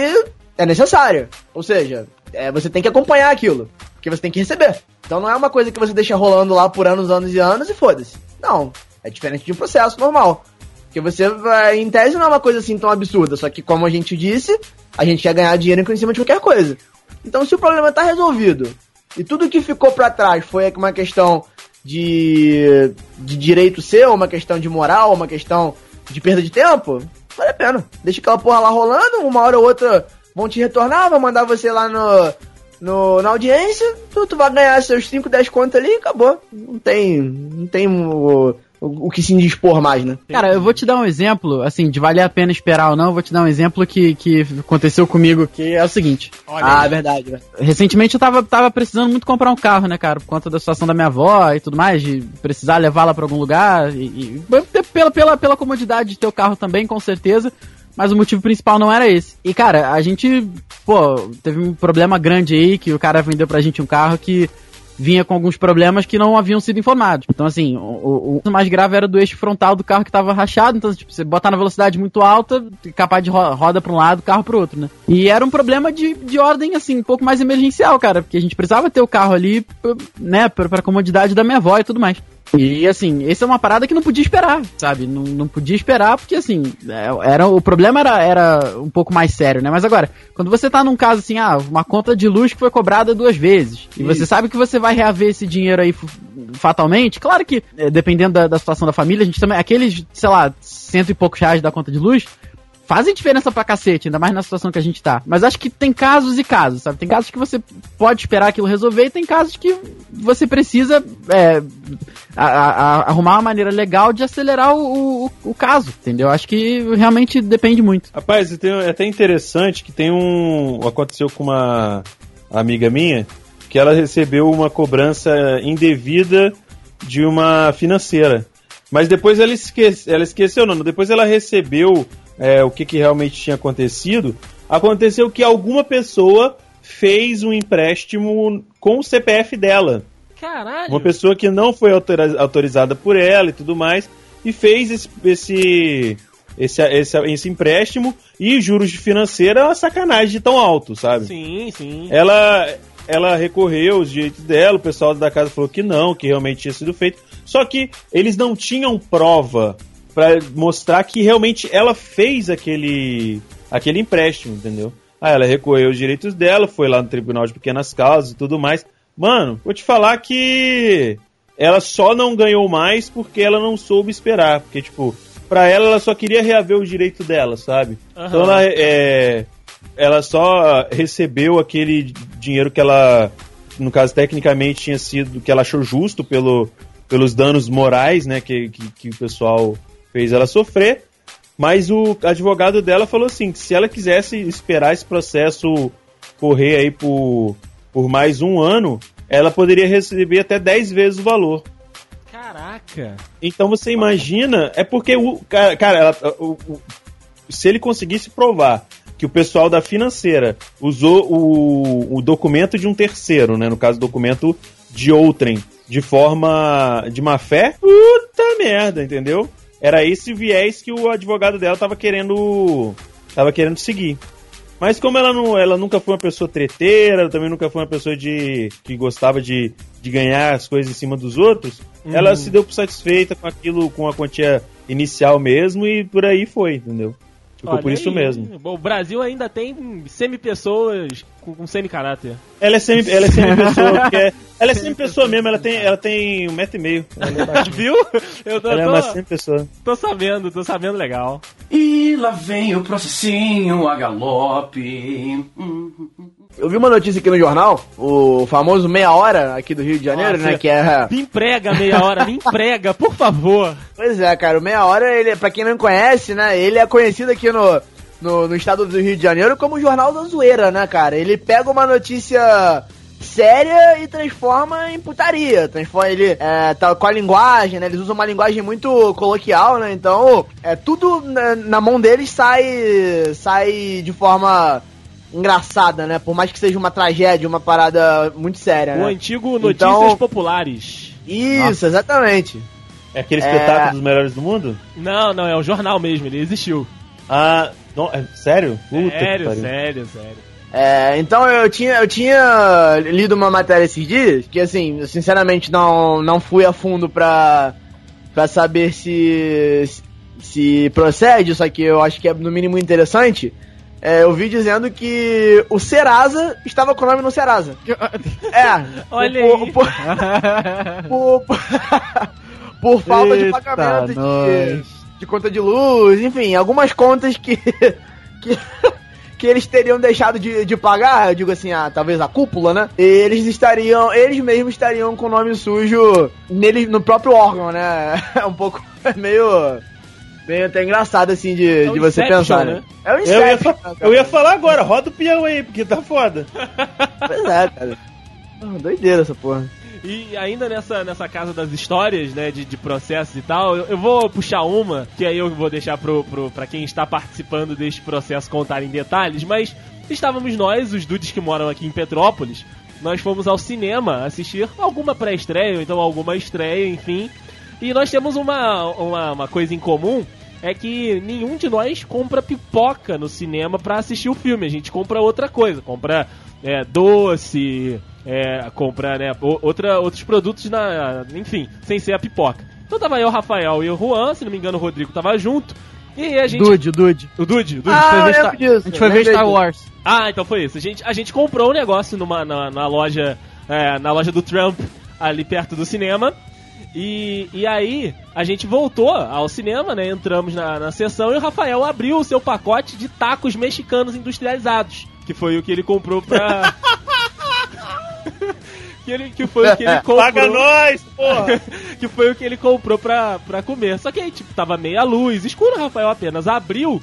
é necessária. Ou seja, é, você tem que acompanhar aquilo. Porque você tem que receber. Então não é uma coisa que você deixa rolando lá por anos, anos e anos e foda-se. Não. É diferente de um processo normal. Porque você vai, em tese não é uma coisa assim tão absurda, só que como a gente disse, a gente quer ganhar dinheiro em cima de qualquer coisa. Então se o problema tá resolvido e tudo que ficou pra trás foi uma questão de, de direito seu, uma questão de moral, uma questão de perda de tempo, vale a pena. Deixa aquela porra lá rolando, uma hora ou outra vão te retornar, vão mandar você lá no, no, na audiência, tu, tu vai ganhar seus 5, 10 contas ali e acabou. Não tem, não tem o, o, o que se indispor mais, né?
Cara, eu vou te dar um exemplo, assim, de valer a pena esperar ou não, eu vou te dar um exemplo que, que aconteceu comigo, que é o seguinte.
ah, verdade, verdade.
Recentemente eu tava, tava precisando muito comprar um carro, né, cara? Por conta da situação da minha avó e tudo mais, de precisar levá-la pra algum lugar. E, e pela, pela, pela comodidade de ter o carro também, com certeza. Mas o motivo principal não era esse. E, cara, a gente, pô, teve um problema grande aí, que o cara vendeu pra gente um carro que vinha com alguns problemas que não haviam sido informados. Então, assim, o, o, mais grave era do eixo frontal do carro que tava rachado. Então, tipo, você botar na velocidade muito alta, capaz de ro roda pra um lado, carro pro outro, né? E era um problema de, de ordem, assim, um pouco mais emergencial, cara. Porque a gente precisava ter o carro ali, né, pra comodidade da minha avó e tudo mais. E assim, essa é uma parada que não podia esperar, sabe? Não, não podia esperar porque assim, é, era o problema era, era um pouco mais sério, né? Mas agora, quando você tá num caso assim, ah, uma conta de luz que foi cobrada duas vezes, e você sabe que você vai reaver esse dinheiro aí fatalmente, claro que é, dependendo da, da situação da família, a gente também aqueles, sei lá, cento e poucos reais da conta de luz fazem diferença pra cacete, ainda mais na situação que a gente tá. Mas acho que tem casos e casos, sabe? Tem casos que você pode esperar aquilo resolver e tem casos que você precisa é, a- a- arrumar uma maneira legal de acelerar o, o, o caso, entendeu? Acho que realmente depende muito.
Rapaz, é até interessante que tem um. Aconteceu com uma amiga minha que ela recebeu uma cobrança indevida de uma financeira. Mas depois ela, esquece, ela esqueceu, não. Depois ela recebeu é, o que, que realmente tinha acontecido. Aconteceu que alguma pessoa fez um empréstimo com o CPF dela.
Caralho.
Uma pessoa que não foi autorizada por ela e tudo mais, e fez esse, esse, esse, esse, esse empréstimo, e juros de financeira é uma sacanagem de tão alto, sabe?
Sim, sim.
Ela, ela recorreu os direitos dela, o pessoal da casa falou que não, que realmente tinha sido feito, só que eles não tinham prova pra mostrar que realmente ela fez aquele, aquele empréstimo, entendeu? Aí ela recorreu os direitos dela, foi lá no Tribunal de Pequenas Causas e tudo mais. Mano, vou te falar que ela só não ganhou mais porque ela não soube esperar. Porque, tipo, pra ela, ela só queria reaver o direito dela, sabe?
Aham.
Então ela, é, ela só recebeu aquele dinheiro que ela, no caso, tecnicamente tinha sido, que ela achou justo pelo, pelos danos morais, né, que, que, que o pessoal fez ela sofrer. Mas o advogado dela falou assim, que se ela quisesse esperar esse processo correr aí por, por mais um ano, ela poderia receber até 10 vezes o valor.
Caraca.
Então você imagina, é porque o cara, cara, ela- o- o- se ele conseguisse provar que o pessoal da financeira usou o, o documento de um terceiro, né, no caso documento de outrem, de forma de má fé, puta merda, entendeu? Era esse viés que o advogado dela tava querendo tava querendo seguir. Mas como ela, não, ela nunca foi uma pessoa treteira, também nunca foi uma pessoa de que gostava de, de ganhar as coisas em cima dos outros, ela se deu por satisfeita com aquilo, com a quantia inicial mesmo e por aí foi, entendeu? Ficou
Olha
por isso
aí.
mesmo.
Bom, o Brasil ainda tem semi-pessoas com, com semi-caráter.
Ela é semi, ela é semi pessoa, porque é- ela é semi pessoa mesmo, ela tem, ela tem um metro e meio. Ela é.
Viu? Eu tô,
Ela é uma semi pessoa.
tô sabendo, tô sabendo legal.
E lá vem o processinho a galope.
Eu vi uma notícia aqui no jornal, o famoso Meia Hora aqui do Rio de Janeiro,
Nossa.
né? Que é.
Me emprega meia hora, me emprega, por favor.
Pois é, cara, o Meia Hora, ele, pra quem não conhece, né? Ele é conhecido aqui no, no, no estado do Rio de Janeiro como o Jornal da Zoeira, né, cara? Ele pega uma notícia séria e transforma em putaria. Transforma ele é, tá, com a linguagem, né? Eles usam uma linguagem muito coloquial, né? Então, é tudo na, na mão deles sai sai de forma engraçada, né? Por mais que seja uma tragédia, uma parada muito séria,
O
né?
antigo Notícias
Então-
Populares.
Isso, exatamente.
É aquele
É.
espetáculo dos melhores do mundo?
Não, não, é o jornal mesmo, ele existiu.
Ah, não, é, sério? Puta que
sério,
pariu.
sério, sério.
É, então eu tinha, eu tinha lido uma matéria esses dias, que assim, eu sinceramente não, não fui a fundo pra, pra saber se, se procede, só que eu acho que é no mínimo interessante. É, eu vi dizendo que o Serasa estava com o nome no Serasa. É.
Olha
por,
aí.
Por, por, por, por falta de
Eita,
pagamento de,
nós.
de conta de luz, enfim, algumas contas que, que, que eles teriam deixado de, de pagar, eu digo assim, ah, talvez a cúpula, né? Eles estariam, eles mesmos estariam com o nome sujo nele, no próprio órgão, né? É um pouco é meio. Meio até engraçado assim de,
É
de você
Inception,
pensar,
né?
né? É o
Eu ia,
Inception,
fa-
né,
eu ia falar agora, roda o peão aí, porque tá foda.
Pois é, cara. Ah, Doideira essa porra.
E ainda nessa, nessa casa das histórias, né, de, de processos e tal, eu, eu vou puxar uma, que aí eu vou deixar pro, pro, pra quem está participando deste processo contar em detalhes, mas estávamos nós, os dudes que moram aqui em Petrópolis, nós fomos ao cinema assistir alguma pré-estreia, ou então alguma estreia, enfim, e nós temos uma, uma, uma coisa em comum, é que nenhum de nós compra pipoca no cinema pra assistir o filme. A gente compra outra coisa, compra é, doce, é, comprar, né, outra, outros produtos, na, enfim, sem ser a pipoca. Então tava eu, o Rafael e o Juan, se não me engano o Rodrigo tava junto. E aí a gente...
Dude, Dude.
O Dude, o Dude.
A gente foi
Ah,
ver
eu
Star-
disso,
A gente foi ver Star. Wars.
Ah, então foi isso. A gente, a gente comprou um negócio numa, na, na loja é, na loja do Trump, ali perto do cinema. E, e aí, a gente voltou ao cinema, né? Entramos na, na sessão e o Rafael abriu o seu pacote de tacos mexicanos industrializados. Que foi o que ele comprou pra. que, ele, que foi o que ele comprou.
Paga nós, porra!
que foi o que ele comprou pra, pra comer. Só que aí, tipo, tava meia luz, escuro, o Rafael apenas abriu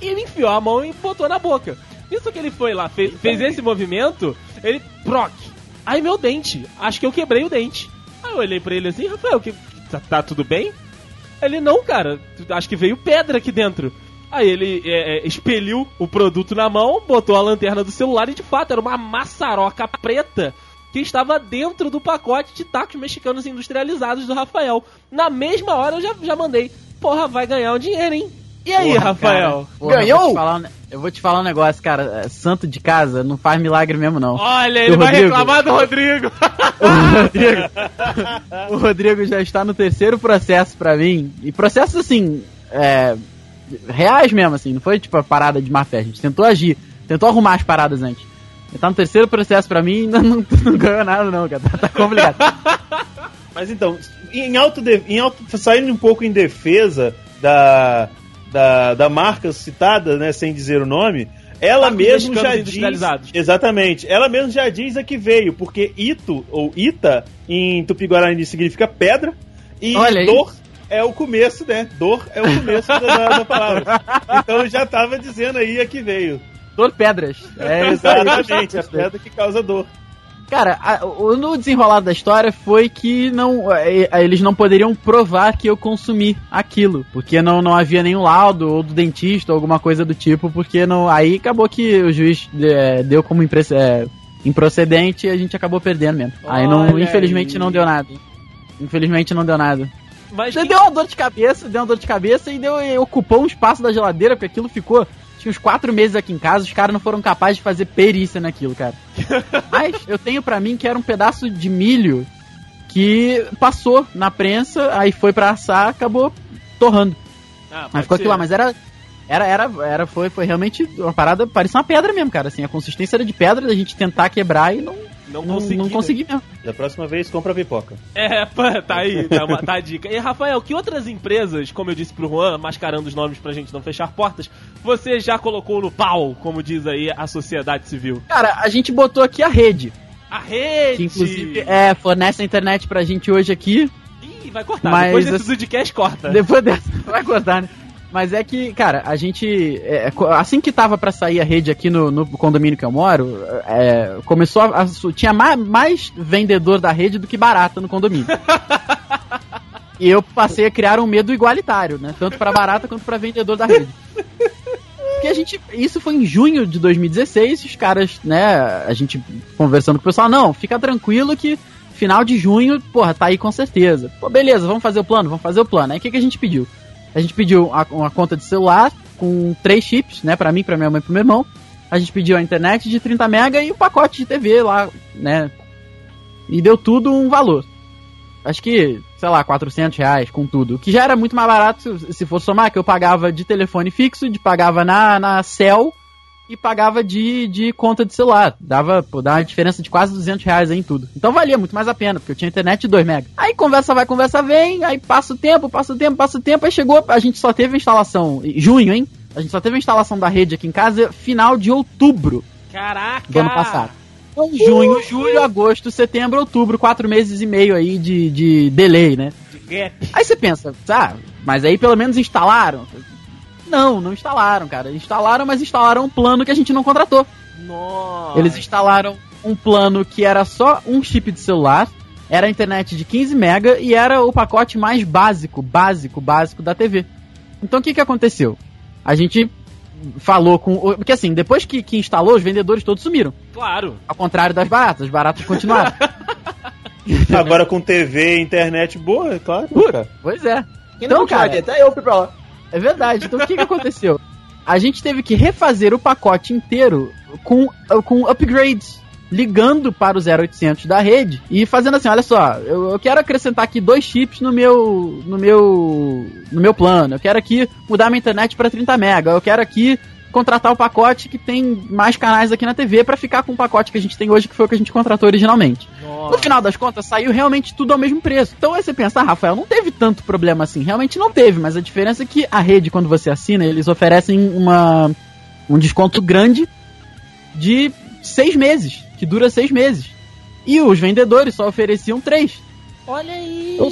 e ele enfiou a mão e botou na boca. Isso que ele foi lá, fez, fez esse movimento, ele, proc. Aí meu dente, acho que eu quebrei o dente. Aí eu olhei pra ele assim, Rafael, que, tá, tá tudo bem? Ele, não, cara, acho que veio pedra aqui dentro. Aí ele é, é, expeliu o produto na mão, botou a lanterna do celular e de fato era uma maçaroca preta que estava dentro do pacote de tacos mexicanos industrializados do Rafael. Na mesma hora eu já, já mandei, porra, vai ganhar um dinheiro, hein? E aí,
Porra,
Rafael?
porra,
Ganhou?
Eu vou, te falar, um ne- eu vou te falar um negócio, cara. é, Santo de casa não faz milagre mesmo, não.
Olha, ele vai
Rodrigo.
reclamar do Rodrigo.
O Rodrigo, o Rodrigo já está no terceiro processo pra mim. E processo assim, é, reais mesmo, assim. Não foi tipo a parada de má fé. A gente tentou agir, tentou arrumar as paradas antes. Ele tá no terceiro processo pra mim e ainda não, não ganhou nada, não, cara. Tá, tá complicado.
Mas então, em auto, em auto saindo um pouco em defesa da, da, da marca citada, né, sem dizer o nome, ela
Tacos
mesmo já diz. Exatamente. Ela mesmo já diz a que veio, porque Ito, ou Ita, em Tupi-Guarani significa pedra, e
Olha
dor é o começo, né? Dor é o começo da, da- palavra. Então já tava dizendo aí a que veio.
Dor Pedras. É.
Exatamente, a pedra que causa dor.
Cara, a- o, no desenrolar da história foi que não, é, é, eles não poderiam provar que eu consumi aquilo, porque não, não havia nenhum laudo ou do dentista ou alguma coisa do tipo, porque não, aí acabou que o juiz é, deu como impre- é, improcedente e a gente acabou perdendo mesmo. aí não,
Olha
infelizmente
aí.
não deu nada. Infelizmente não deu nada.
Mas
Deu uma dor de cabeça, deu uma dor de cabeça e deu, e ocupou um espaço da geladeira, porque aquilo ficou. Tinha uns quatro meses aqui em casa, os caras não foram capazes de fazer perícia naquilo, cara. Mas eu tenho pra mim que era um pedaço de milho que passou na prensa, aí foi pra assar, acabou torrando.
Ah,
Mas ficou aquilo lá, mas era. Era, era, era, foi, foi realmente uma parada, parecia uma pedra mesmo, cara. Assim, a consistência era de pedra, da gente tentar quebrar e não,
Não
não,
consegui.
não consegui mesmo.
Da próxima vez, compra pipoca.
É, pá, tá aí, tá, uma, tá a dica. E Rafael, que outras empresas, como eu disse pro Juan, mascarando os nomes pra gente não fechar portas, você já colocou no pau, como diz aí a sociedade civil?
Cara, a gente botou aqui a rede.
A rede!
Que inclusive é, fornece a internet pra gente hoje aqui.
Ih, vai cortar.
Mas
Depois desse Zudcast, corta.
Depois dessa, vai cortar, né? Mas é que, cara, a gente. é, co- assim que tava pra sair a rede aqui no, no condomínio que eu moro, é, começou a. a tinha mais, mais vendedor da rede do que barata no condomínio. e eu passei a criar um medo igualitário, né? Tanto pra barata quanto pra vendedor da rede. Porque a gente. Isso foi em junho de 2016, os caras, né? A gente conversando com o pessoal, não, fica tranquilo que final de junho, porra, tá aí com certeza. Pô, beleza, vamos fazer o plano, vamos fazer o plano. Aí o que, que a gente pediu? A gente pediu a- uma conta de celular com três chips, né, pra mim, pra minha mãe e pro meu irmão. A gente pediu a internet de 30 mega e o pacote de TV lá, né? E deu tudo um valor. Acho que, sei lá, 400 reais com tudo. Que já era muito mais barato se- se for somar, que eu pagava de telefone fixo, de pagava na, na Cell e pagava de, de conta de celular. Dava, pô, dava uma diferença de quase 200 reais aí em tudo. Então valia muito mais a pena, porque eu tinha internet de 2 mega. Aí conversa vai, conversa vem, aí passa o tempo, passa o tempo, passa o tempo, aí chegou, a gente só teve a instalação, junho, hein? A gente só teve a instalação da rede aqui em casa final de outubro
Caraca!
do ano passado. Então, junho, julho, agosto, setembro, outubro, quatro meses e meio aí de, de delay, né?
De gap.
Aí você pensa, tá, mas aí pelo menos instalaram? Não, não instalaram, cara. Instalaram, mas instalaram um plano que a gente não contratou.
Nossa.
Eles instalaram um plano que era só um chip de celular, era a internet de 15 mega e era o pacote mais básico, básico, básico da TV. Então o que que aconteceu? A gente falou com. o- Porque assim, depois que, que instalou, os vendedores todos sumiram.
Claro.
Ao contrário das baratas, as baratas continuaram.
Agora com TV e internet boa, é claro, cara.
pois é.
Quem
Então, cara,
até eu fui pra lá.
É verdade. Então o que, que aconteceu? A gente teve que refazer o pacote inteiro com, com upgrades ligando para o 0800 da rede e fazendo assim, olha só, eu, eu quero acrescentar aqui dois chips no meu no meu no meu plano. Eu quero aqui mudar minha internet para 30 mega. Eu quero aqui contratar o pacote que tem mais canais aqui na TV para ficar com o pacote que a gente tem hoje, que foi o que a gente contratou originalmente. No final das contas, saiu realmente tudo ao mesmo preço. Então aí você pensa, ah, Rafael, não teve tanto problema assim. Realmente não teve, mas a diferença é que a rede, quando você assina, eles oferecem uma, um desconto grande de seis meses, que dura seis meses. E os vendedores só ofereciam três.
Olha aí!
Ou,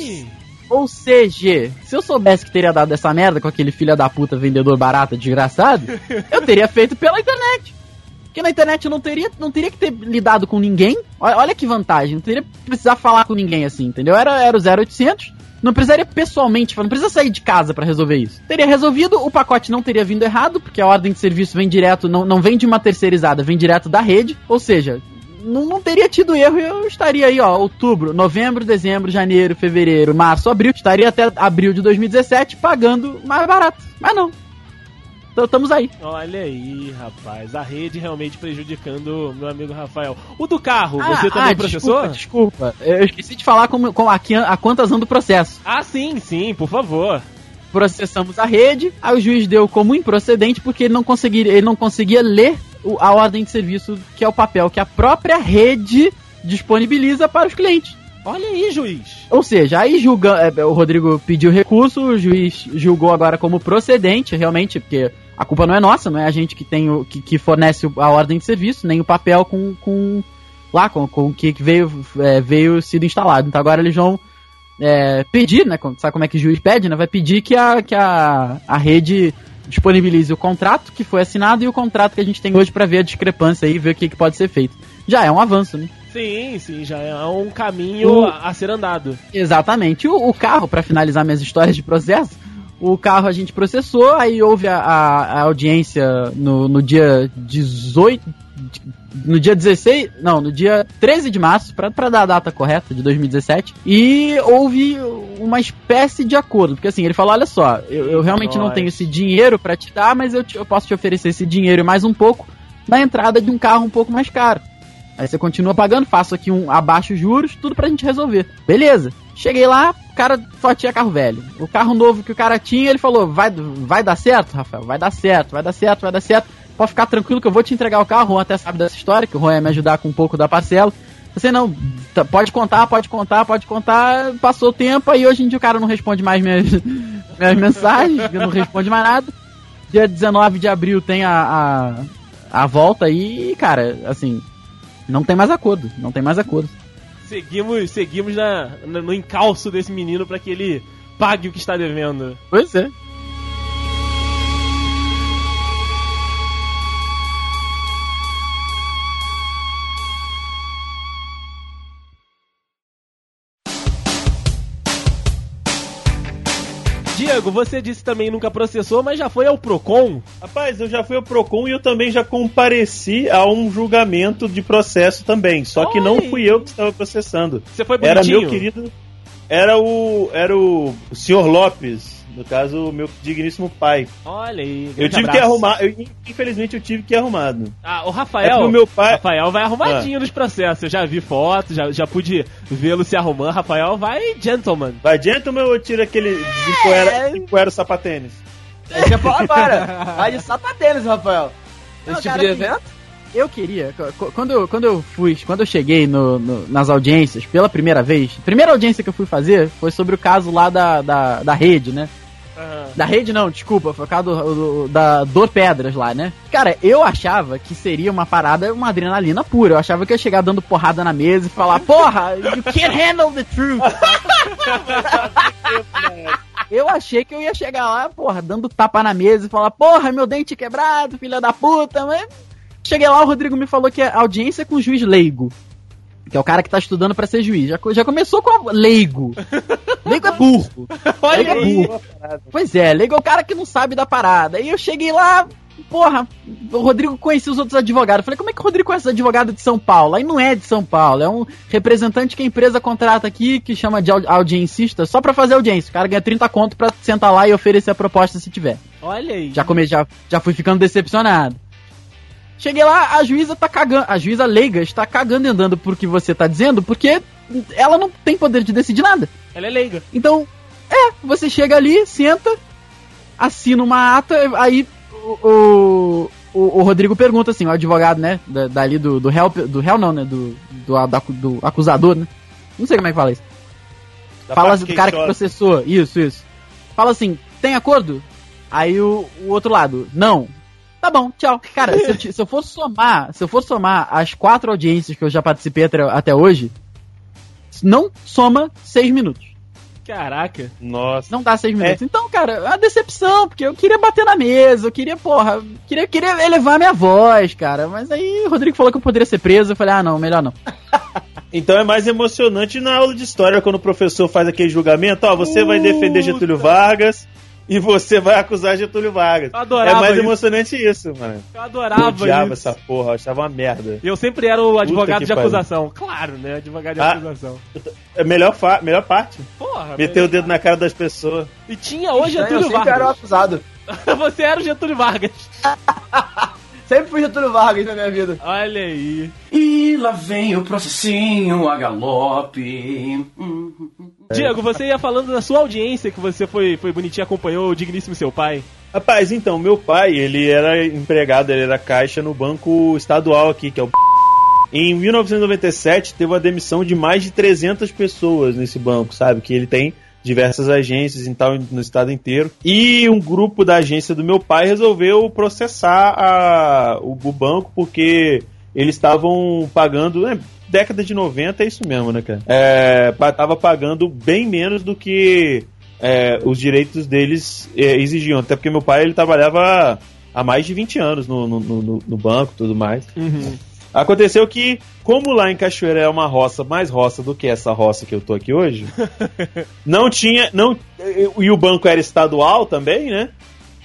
ou seja, se eu soubesse que teria dado essa merda com aquele filho da puta vendedor barato desgraçado, eu teria feito pela internet. Porque na internet eu não teria, não teria que ter lidado com ninguém. Olha, olha que vantagem, não teria que precisar falar com ninguém assim, entendeu? Era, era o 0800, não precisaria pessoalmente, não precisa sair de casa para resolver isso. Teria resolvido, o pacote não teria vindo errado, porque a ordem de serviço vem direto, não, não vem de uma terceirizada, vem direto da rede. Ou seja, não, não teria tido erro e eu estaria aí, ó, outubro, novembro, dezembro, janeiro, fevereiro, março, abril, estaria até abril de 2017 pagando mais barato. Mas não. Então estamos aí.
Olha aí, rapaz. A rede realmente prejudicando meu amigo Rafael. O do carro,
Ah,
você também
ah,
processou?
Desculpa, desculpa. Eu esqueci de falar como, como aqui, a quantas anda o processo.
Ah, sim, sim, por favor.
processamos a rede, aí o juiz deu como improcedente porque ele não conseguia, ele não conseguia ler a ordem de serviço, que é o papel que a própria rede disponibiliza para os clientes.
Olha aí, juiz.
Ou seja, aí julga, é, o Rodrigo pediu recurso, o juiz julgou agora como procedente, realmente, porque a culpa não é nossa, não é a gente que tem o que, que fornece a ordem de serviço, nem o papel com, com lá com, com o que veio é, veio sido instalado. Então agora eles vão é, pedir, né? Sabe como é que o juiz pede, né? Vai pedir que a, que a, a rede disponibilize o contrato que foi assinado e o contrato que a gente tem hoje para ver a discrepância e ver o que, que pode ser feito. Já é um avanço, né?
Sim, sim, já é um caminho
O-
a a ser andado.
Exatamente. O, o carro, para finalizar minhas histórias de processo, o carro a gente processou, aí houve a, a- a audiência no, no dia 18. No dia 16. Não, no dia 13 de março, pra, pra dar a data correta, de 2017. E houve uma espécie de acordo. Porque assim, ele falou: olha só, eu, eu realmente não
Nós.
tenho esse dinheiro pra te dar, mas eu, te- eu posso te oferecer esse dinheiro e mais um pouco na entrada de um carro um pouco mais caro. Aí você continua pagando, faço aqui um abaixo juros, tudo pra gente resolver. Beleza. Cheguei lá, o cara só tinha carro velho. O carro novo que o cara tinha, ele falou: vai, vai dar certo, Rafael? Vai dar certo, vai dar certo, vai dar certo. Pode ficar tranquilo que eu vou te entregar o carro. O Juan até sabe dessa história, que o Juan ia me ajudar com um pouco da parcela. Você não, tá, pode contar, pode contar, pode contar. Passou o tempo, aí hoje em dia o cara não responde mais minhas, minhas mensagens, não responde mais nada. Dia 19 de abril tem a, a, a volta aí, e, cara, assim, não tem mais acordo, não tem mais acordo.
Seguimos, seguimos na, no encalço desse menino pra que ele pague o que está devendo.
Pois é.
Diego, você disse também nunca processou, mas já foi ao Procon.
Rapaz, eu já fui ao Procon e eu também já compareci a um julgamento de processo também. Só que não
Oi.
fui eu que estava processando.
Você foi
Era
bonitinho?
meu querido. Era o. Era o, o senhor Lopes. No caso, o meu digníssimo pai.
Olha aí.
Eu tive que
abraço.
arrumar. eu- infelizmente eu tive que ir arrumado.
Ah, o
É
Rafael.
o meu pai-
Rafael vai arrumadinho nos processos. Eu já vi fotos, já, já pude vê-lo se arrumando. Rafael vai gentleman.
Vai gentleman ou eu tiro aquele desempoeira, desempoeira sapatênis?
É que eu falo agora. Vai de sapatênis, Rafael. Esse
Não,
tipo
cara,
de
assim,
evento?
Eu queria, qu- qu- quando eu, quando eu fui, quando eu cheguei no, no- nas audiências pela primeira vez, a primeira audiência que eu fui fazer foi sobre o caso lá da, da, da rede, né? Da rede não, desculpa, foi o do, do- da Dor Pedras lá, né? Cara, eu achava que seria uma parada, uma adrenalina pura. Eu achava que ia chegar dando porrada na mesa e falar, porra, you can't handle the truth. eu achei que eu ia chegar lá, porra, dando tapa na mesa e falar, porra, meu dente quebrado, filha da puta, mas... Cheguei lá, o Rodrigo me falou que a audiência é com o juiz leigo. Que é o cara que tá estudando pra ser juiz. Já, já começou com a leigo. Leigo é burro. leigo é burro. Pois é, leigo é o cara que não sabe da parada. E eu cheguei lá, porra, o Rodrigo conhecia os outros advogados. Eu falei, como é que o Rodrigo conhece os advogados de São Paulo? Aí não é de São Paulo, é um representante que a empresa contrata aqui, que chama de audi- audiencista, só pra fazer audiência. O cara ganha 30 conto pra sentar lá e oferecer a proposta se tiver.
Olha aí.
Já, come, já, já fui ficando decepcionado. Cheguei lá, a juíza tá cagando. A juíza leiga está cagando e andando por que você tá dizendo, porque ela não tem poder de decidir nada.
Ela é leiga.
Então, é, você chega ali, senta, assina uma ata, aí o, o, o Rodrigo pergunta assim, o advogado, né, da, dali do, do réu, do réu não, né, do, do, da- do acusador, né, não sei como é que fala isso.
Da
Fala do cara que processou, isso, isso. Fala assim, tem acordo? Aí o, o outro lado, não. Tá bom, tchau. Cara, se eu, te- se eu for somar, se eu for somar as quatro audiências que eu já participei até, até hoje, não soma seis minutos.
Caraca.
Nossa.
Não dá seis minutos. Então, cara, é uma decepção, porque eu queria bater na mesa, eu queria, porra, eu queria, queria elevar minha voz, cara. Mas aí o Rodrigo falou que eu poderia ser preso, eu falei, ah, não, melhor não.
Então é mais emocionante na aula de história quando o professor faz aquele julgamento, ó, você vai defender Getúlio Vargas e você vai acusar Getúlio Vargas.
Eu adorava
é mais
isso.
emocionante isso, mano.
Eu
Eu
adorava
odiava
isso.
essa porra, eu achava uma merda.
Eu sempre era o advogado de
pariu.
acusação. Claro, né? Advogado de
Ah.
acusação.
É melhor, fa- melhor parte.
Porra.
Meter o dedo na cara das pessoas.
E tinha hoje
Eu
Getúlio
sempre era o
Vargas.
acusado.
Você era o Getúlio Vargas.
Sempre fui Getúlio Vargas na minha vida.
Olha aí.
E lá vem o processinho a galope.
Diego, você ia falando da sua audiência que você foi, foi bonitinho e acompanhou o digníssimo seu pai.
Rapaz, então, meu pai, ele era empregado, ele era caixa no banco estadual aqui, que é o Em 1997, teve uma demissão de mais de 300 pessoas nesse banco, sabe? Que ele tem diversas agências e tal no estado inteiro. E um grupo da agência do meu pai resolveu processar a- o, o banco porque eles estavam pagando. né, década de 90 é isso mesmo, né, cara? É, tava pagando bem menos do que é, os direitos deles é, exigiam. Até porque meu pai ele trabalhava há mais de 20 anos no, no, no- no banco tudo mais. Aconteceu que, como lá em Cachoeira é uma roça mais roça do que essa roça que eu tô aqui hoje, não tinha. não E o banco era estadual também, né?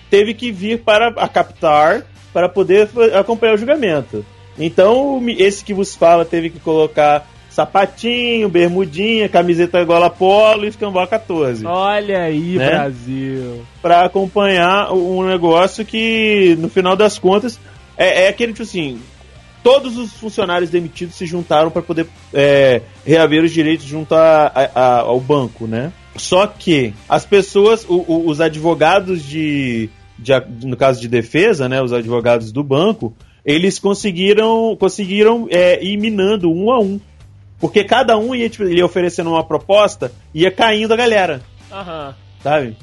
Teve que vir para a captar para poder acompanhar o julgamento. Então, esse que vos fala teve que colocar sapatinho, bermudinha, camiseta gola polo e escambau 14
Olha aí,
Né?
Brasil.
para acompanhar um negócio que, no final das contas, é, é aquele tipo assim: todos os funcionários demitidos se juntaram para poder é, reaver os direitos junto a- a- a- ao banco, né? Só que as pessoas, o- o- os advogados de, de no caso de defesa, né, os advogados do banco, eles conseguiram, conseguiram é, ir minando um a um. Porque cada um ia, tipo, ia oferecendo uma proposta, ia caindo a galera
Aham.
sabe?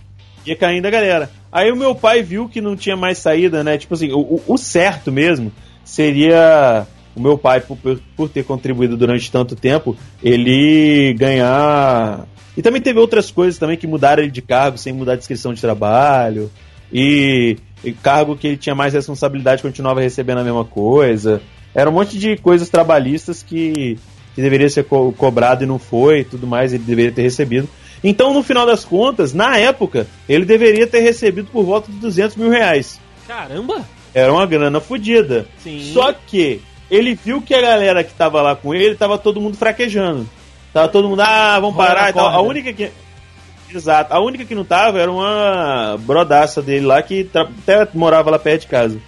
Ia caindo a galera. Aí o meu pai viu que não tinha mais saída, né? Tipo assim, o- o certo mesmo seria o meu pai, por, por- ter contribuído durante tanto tempo, ele ganhar. E também teve outras coisas também que mudaram ele de cargo sem mudar a descrição de trabalho. E, e cargo que ele tinha mais responsabilidade continuava recebendo a mesma coisa. Era um monte de coisas trabalhistas que, que deveria ser co- cobrado e não foi tudo mais, ele deveria ter recebido. Então, no final das contas, na época, ele deveria ter recebido por volta de 200 mil reais.
Caramba.
Era uma grana fodida.
Sim.
Só que ele viu que a galera que tava lá com ele, tava todo mundo fraquejando. Tava todo mundo, ah, vamos
Rola
parar e tal. A única que. Exato. A única que não tava era uma brodaça dele lá que até morava lá perto de casa.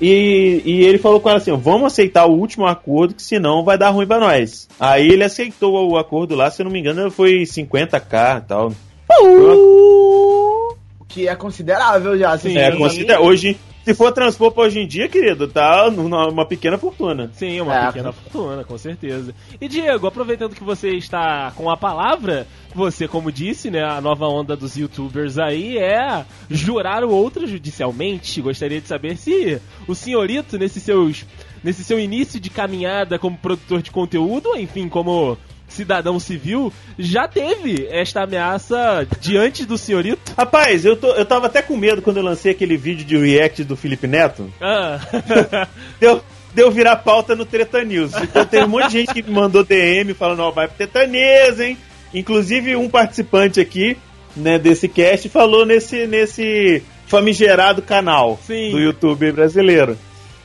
E, e ele falou com ela assim: ó, vamos aceitar o último acordo, que senão vai dar ruim pra nós. Aí ele aceitou o acordo lá, se eu não me engano, foi 50k e tal.
O que é considerável já.
Sim.
Sim.
É, considera, hoje, se for transpor pra hoje em dia, querido, tá numa uma pequena fortuna.
Sim, uma
É.
pequena fortuna, com certeza. E Diego, aproveitando que você está com a palavra, você, como disse, né, a nova onda dos youtubers aí é jurar o outro judicialmente. Gostaria de saber se o senhorito, nesses seus, nesse seu início de caminhada como produtor de conteúdo, ou enfim, como cidadão civil, já teve esta ameaça diante do senhorito?
Rapaz, eu, tô, eu tava até com medo quando eu lancei aquele vídeo de react do Felipe Neto.
Ah.
Deu, deu virar pauta no Treta News. Então tem um monte de gente que me mandou DM falando, ó, vai pro Treta News, hein? Inclusive um participante aqui, né, desse cast falou nesse, nesse famigerado canal
Sim.
do YouTube brasileiro.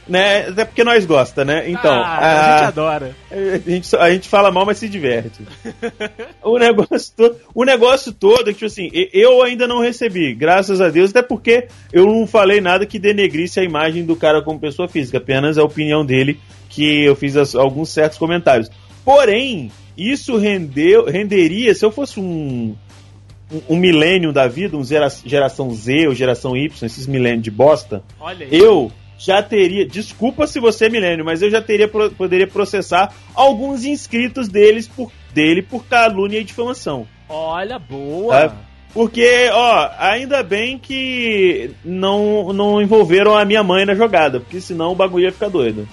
Né? Até porque nós gosta, né? Então,
Ah, a gente
a,
adora.
a, gente, a gente fala mal, mas se diverte. o, negócio todo, o negócio todo é que, tipo assim, eu ainda não recebi, graças a Deus, até porque eu não falei nada que denegrisse a imagem do cara como pessoa física, apenas a opinião dele que eu fiz as- alguns certos comentários. Porém, isso rendeu, renderia, se eu fosse um, um, um milênio da vida, um gera- geração Z ou geração Y, esses milênios de bosta,
Olha aí.
Já teria, desculpa se você é milênio, mas eu já teria poderia processar alguns inscritos deles por dele por calúnia e difamação.
Olha, boa.
Tá? Porque, ó, ainda bem que não, não envolveram a minha mãe na jogada, porque senão o bagulho ia ficar doido.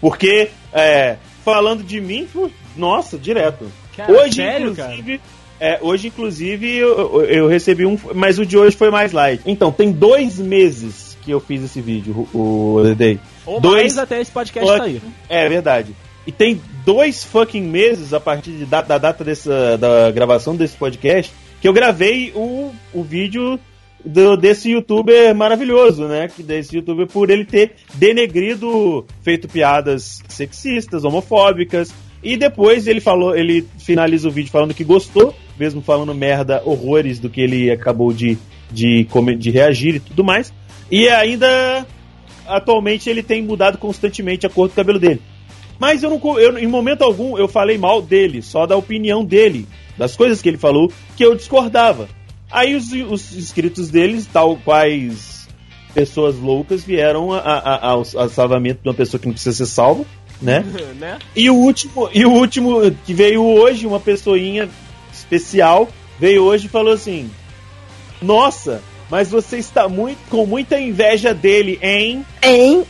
Porque, é, falando de mim, nossa, direto.
Cara,
hoje,
sério,
inclusive, é, hoje, inclusive, eu, eu- eu recebi um, mas o de hoje foi mais light. Então, tem dois meses que eu fiz esse vídeo, o, The Day.
Ou
dois
até esse podcast
fuck-
tá aí.
É verdade. E tem dois fucking meses a partir da, da data dessa, da gravação desse podcast que eu gravei o, o vídeo do- desse youtuber maravilhoso, né? Que desse youtuber por ele ter denegrido, feito piadas sexistas, homofóbicas. E depois ele falou, ele finaliza o vídeo falando que gostou, mesmo falando merda, horrores do que ele acabou de, de, de reagir e tudo mais. E ainda atualmente ele tem mudado constantemente a cor do cabelo dele. Mas eu não, eu, em momento algum eu falei mal dele, só da opinião dele, das coisas que ele falou, que eu discordava. Aí os, os inscritos deles, tal quais pessoas loucas, vieram a- a- a- ao, ao salvamento de uma pessoa que não precisa ser salva, né?
né?
E o último, e o último que veio hoje, uma pessoinha especial, veio hoje e falou assim: Nossa, mas você está muito com muita inveja dele, hein?
Hein?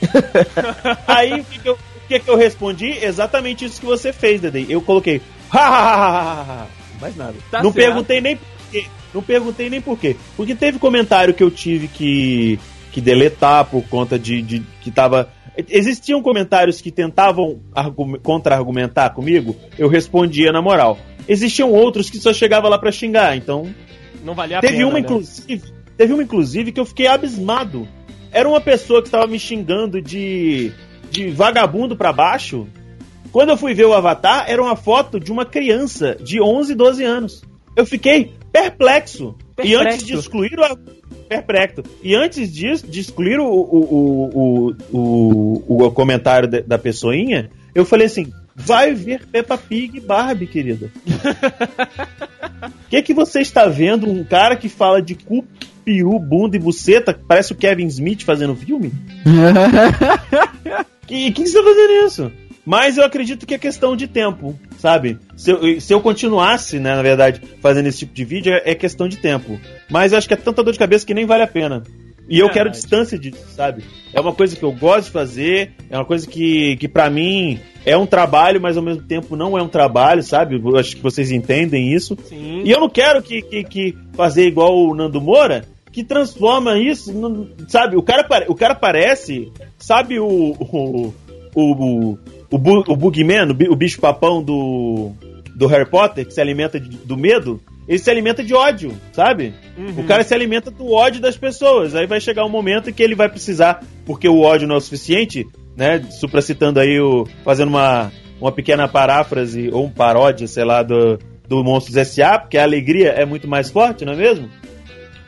Aí o que, que eu, o que, que eu respondi? Exatamente isso que você fez, Dedei. Eu coloquei. "Ha, Mais nada.
Tá
não
certo.
perguntei nem por quê. Não perguntei nem por quê. Porque teve comentário que eu tive que, que deletar por conta de, de que tava. Existiam comentários que tentavam argu- contra-argumentar comigo, eu respondia na moral. Existiam outros que só chegava lá pra xingar, então
Não valia a
Teve
pena.
uma,
né?
inclusive, teve uma, inclusive, que eu fiquei abismado. Era uma pessoa que estava me xingando de, de vagabundo pra baixo. Quando eu fui ver o Avatar, era uma foto de uma criança de 11, 12 anos. Eu fiquei perplexo. E
Perplexo.
antes de excluir o. Perplexo. E antes disso, de excluir o, o, o, o, o, comentário da, da pessoinha, eu falei assim: vai ver Peppa Pig e Barbie, querida. O que, que você está vendo? Um cara que fala de cu, peru, bunda e buceta, parece o Kevin Smith fazendo filme? Que que, que você está fazendo isso? Mas eu acredito que é questão de tempo, sabe? Se eu, se eu continuasse, né, na verdade, fazendo esse tipo de vídeo, é, é questão de tempo. Mas eu acho que é tanta dor de cabeça que nem vale a pena. E eu
Verdade.
quero distância disso, sabe? É uma coisa que eu gosto de fazer, é uma coisa que, que para mim é um trabalho, mas ao mesmo tempo não é um trabalho, sabe? Eu acho que vocês entendem isso.
Sim.
E eu não quero que, que, que fazer igual o Nando Moura, que transforma isso, num- sabe? O cara, o cara parece, sabe o o o, o, o Bugman, o, bi- o bicho papão do do Harry Potter que se alimenta de- do medo? Ele se alimenta de ódio, sabe? O cara se alimenta do ódio das pessoas. Aí vai chegar um momento em que ele vai precisar, porque o ódio não é o suficiente, né? Supracitando aí o. fazendo uma, uma pequena paráfrase ou um paródia, sei lá, do, do Monstros S.A., porque a alegria é muito mais forte, não é mesmo?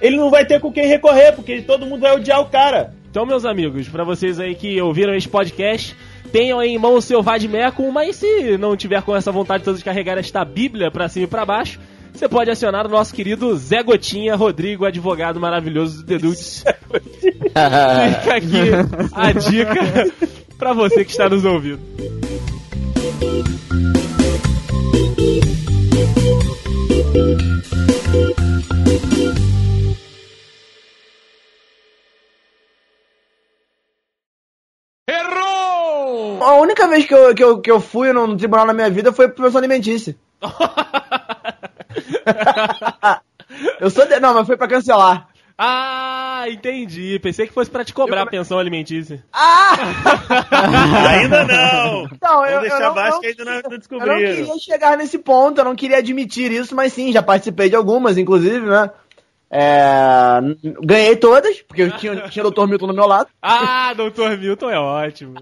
Ele não vai ter com quem recorrer, porque todo mundo vai odiar o cara.
Então, meus amigos, pra vocês aí que ouviram esse podcast, tenham em mão o seu Vadmecum, mas se não tiver com essa vontade toda de carregar esta Bíblia pra cima e pra baixo, você pode acionar o nosso querido Zé Gotinha, Rodrigo, advogado maravilhoso do Dedudes. Fica aqui a dica pra você que está nos ouvindo.
A única vez que eu, que eu, que eu fui num tribunal na minha vida foi por pensão alimentícia. eu sou de... Não, mas foi pra cancelar.
Ah, entendi. Pensei que fosse pra te cobrar a pensão alimentícia.
Ainda não!
Não, eu,
Vamos
eu
deixar
não,
abaixo
não-
que ainda não, não
eu não queria chegar nesse ponto, eu não queria admitir isso, mas sim, já participei de algumas, inclusive, né? É, ganhei todas, Porque eu tinha, tinha o Dr. Milton do meu lado.
Ah, Dr. Milton é ótimo.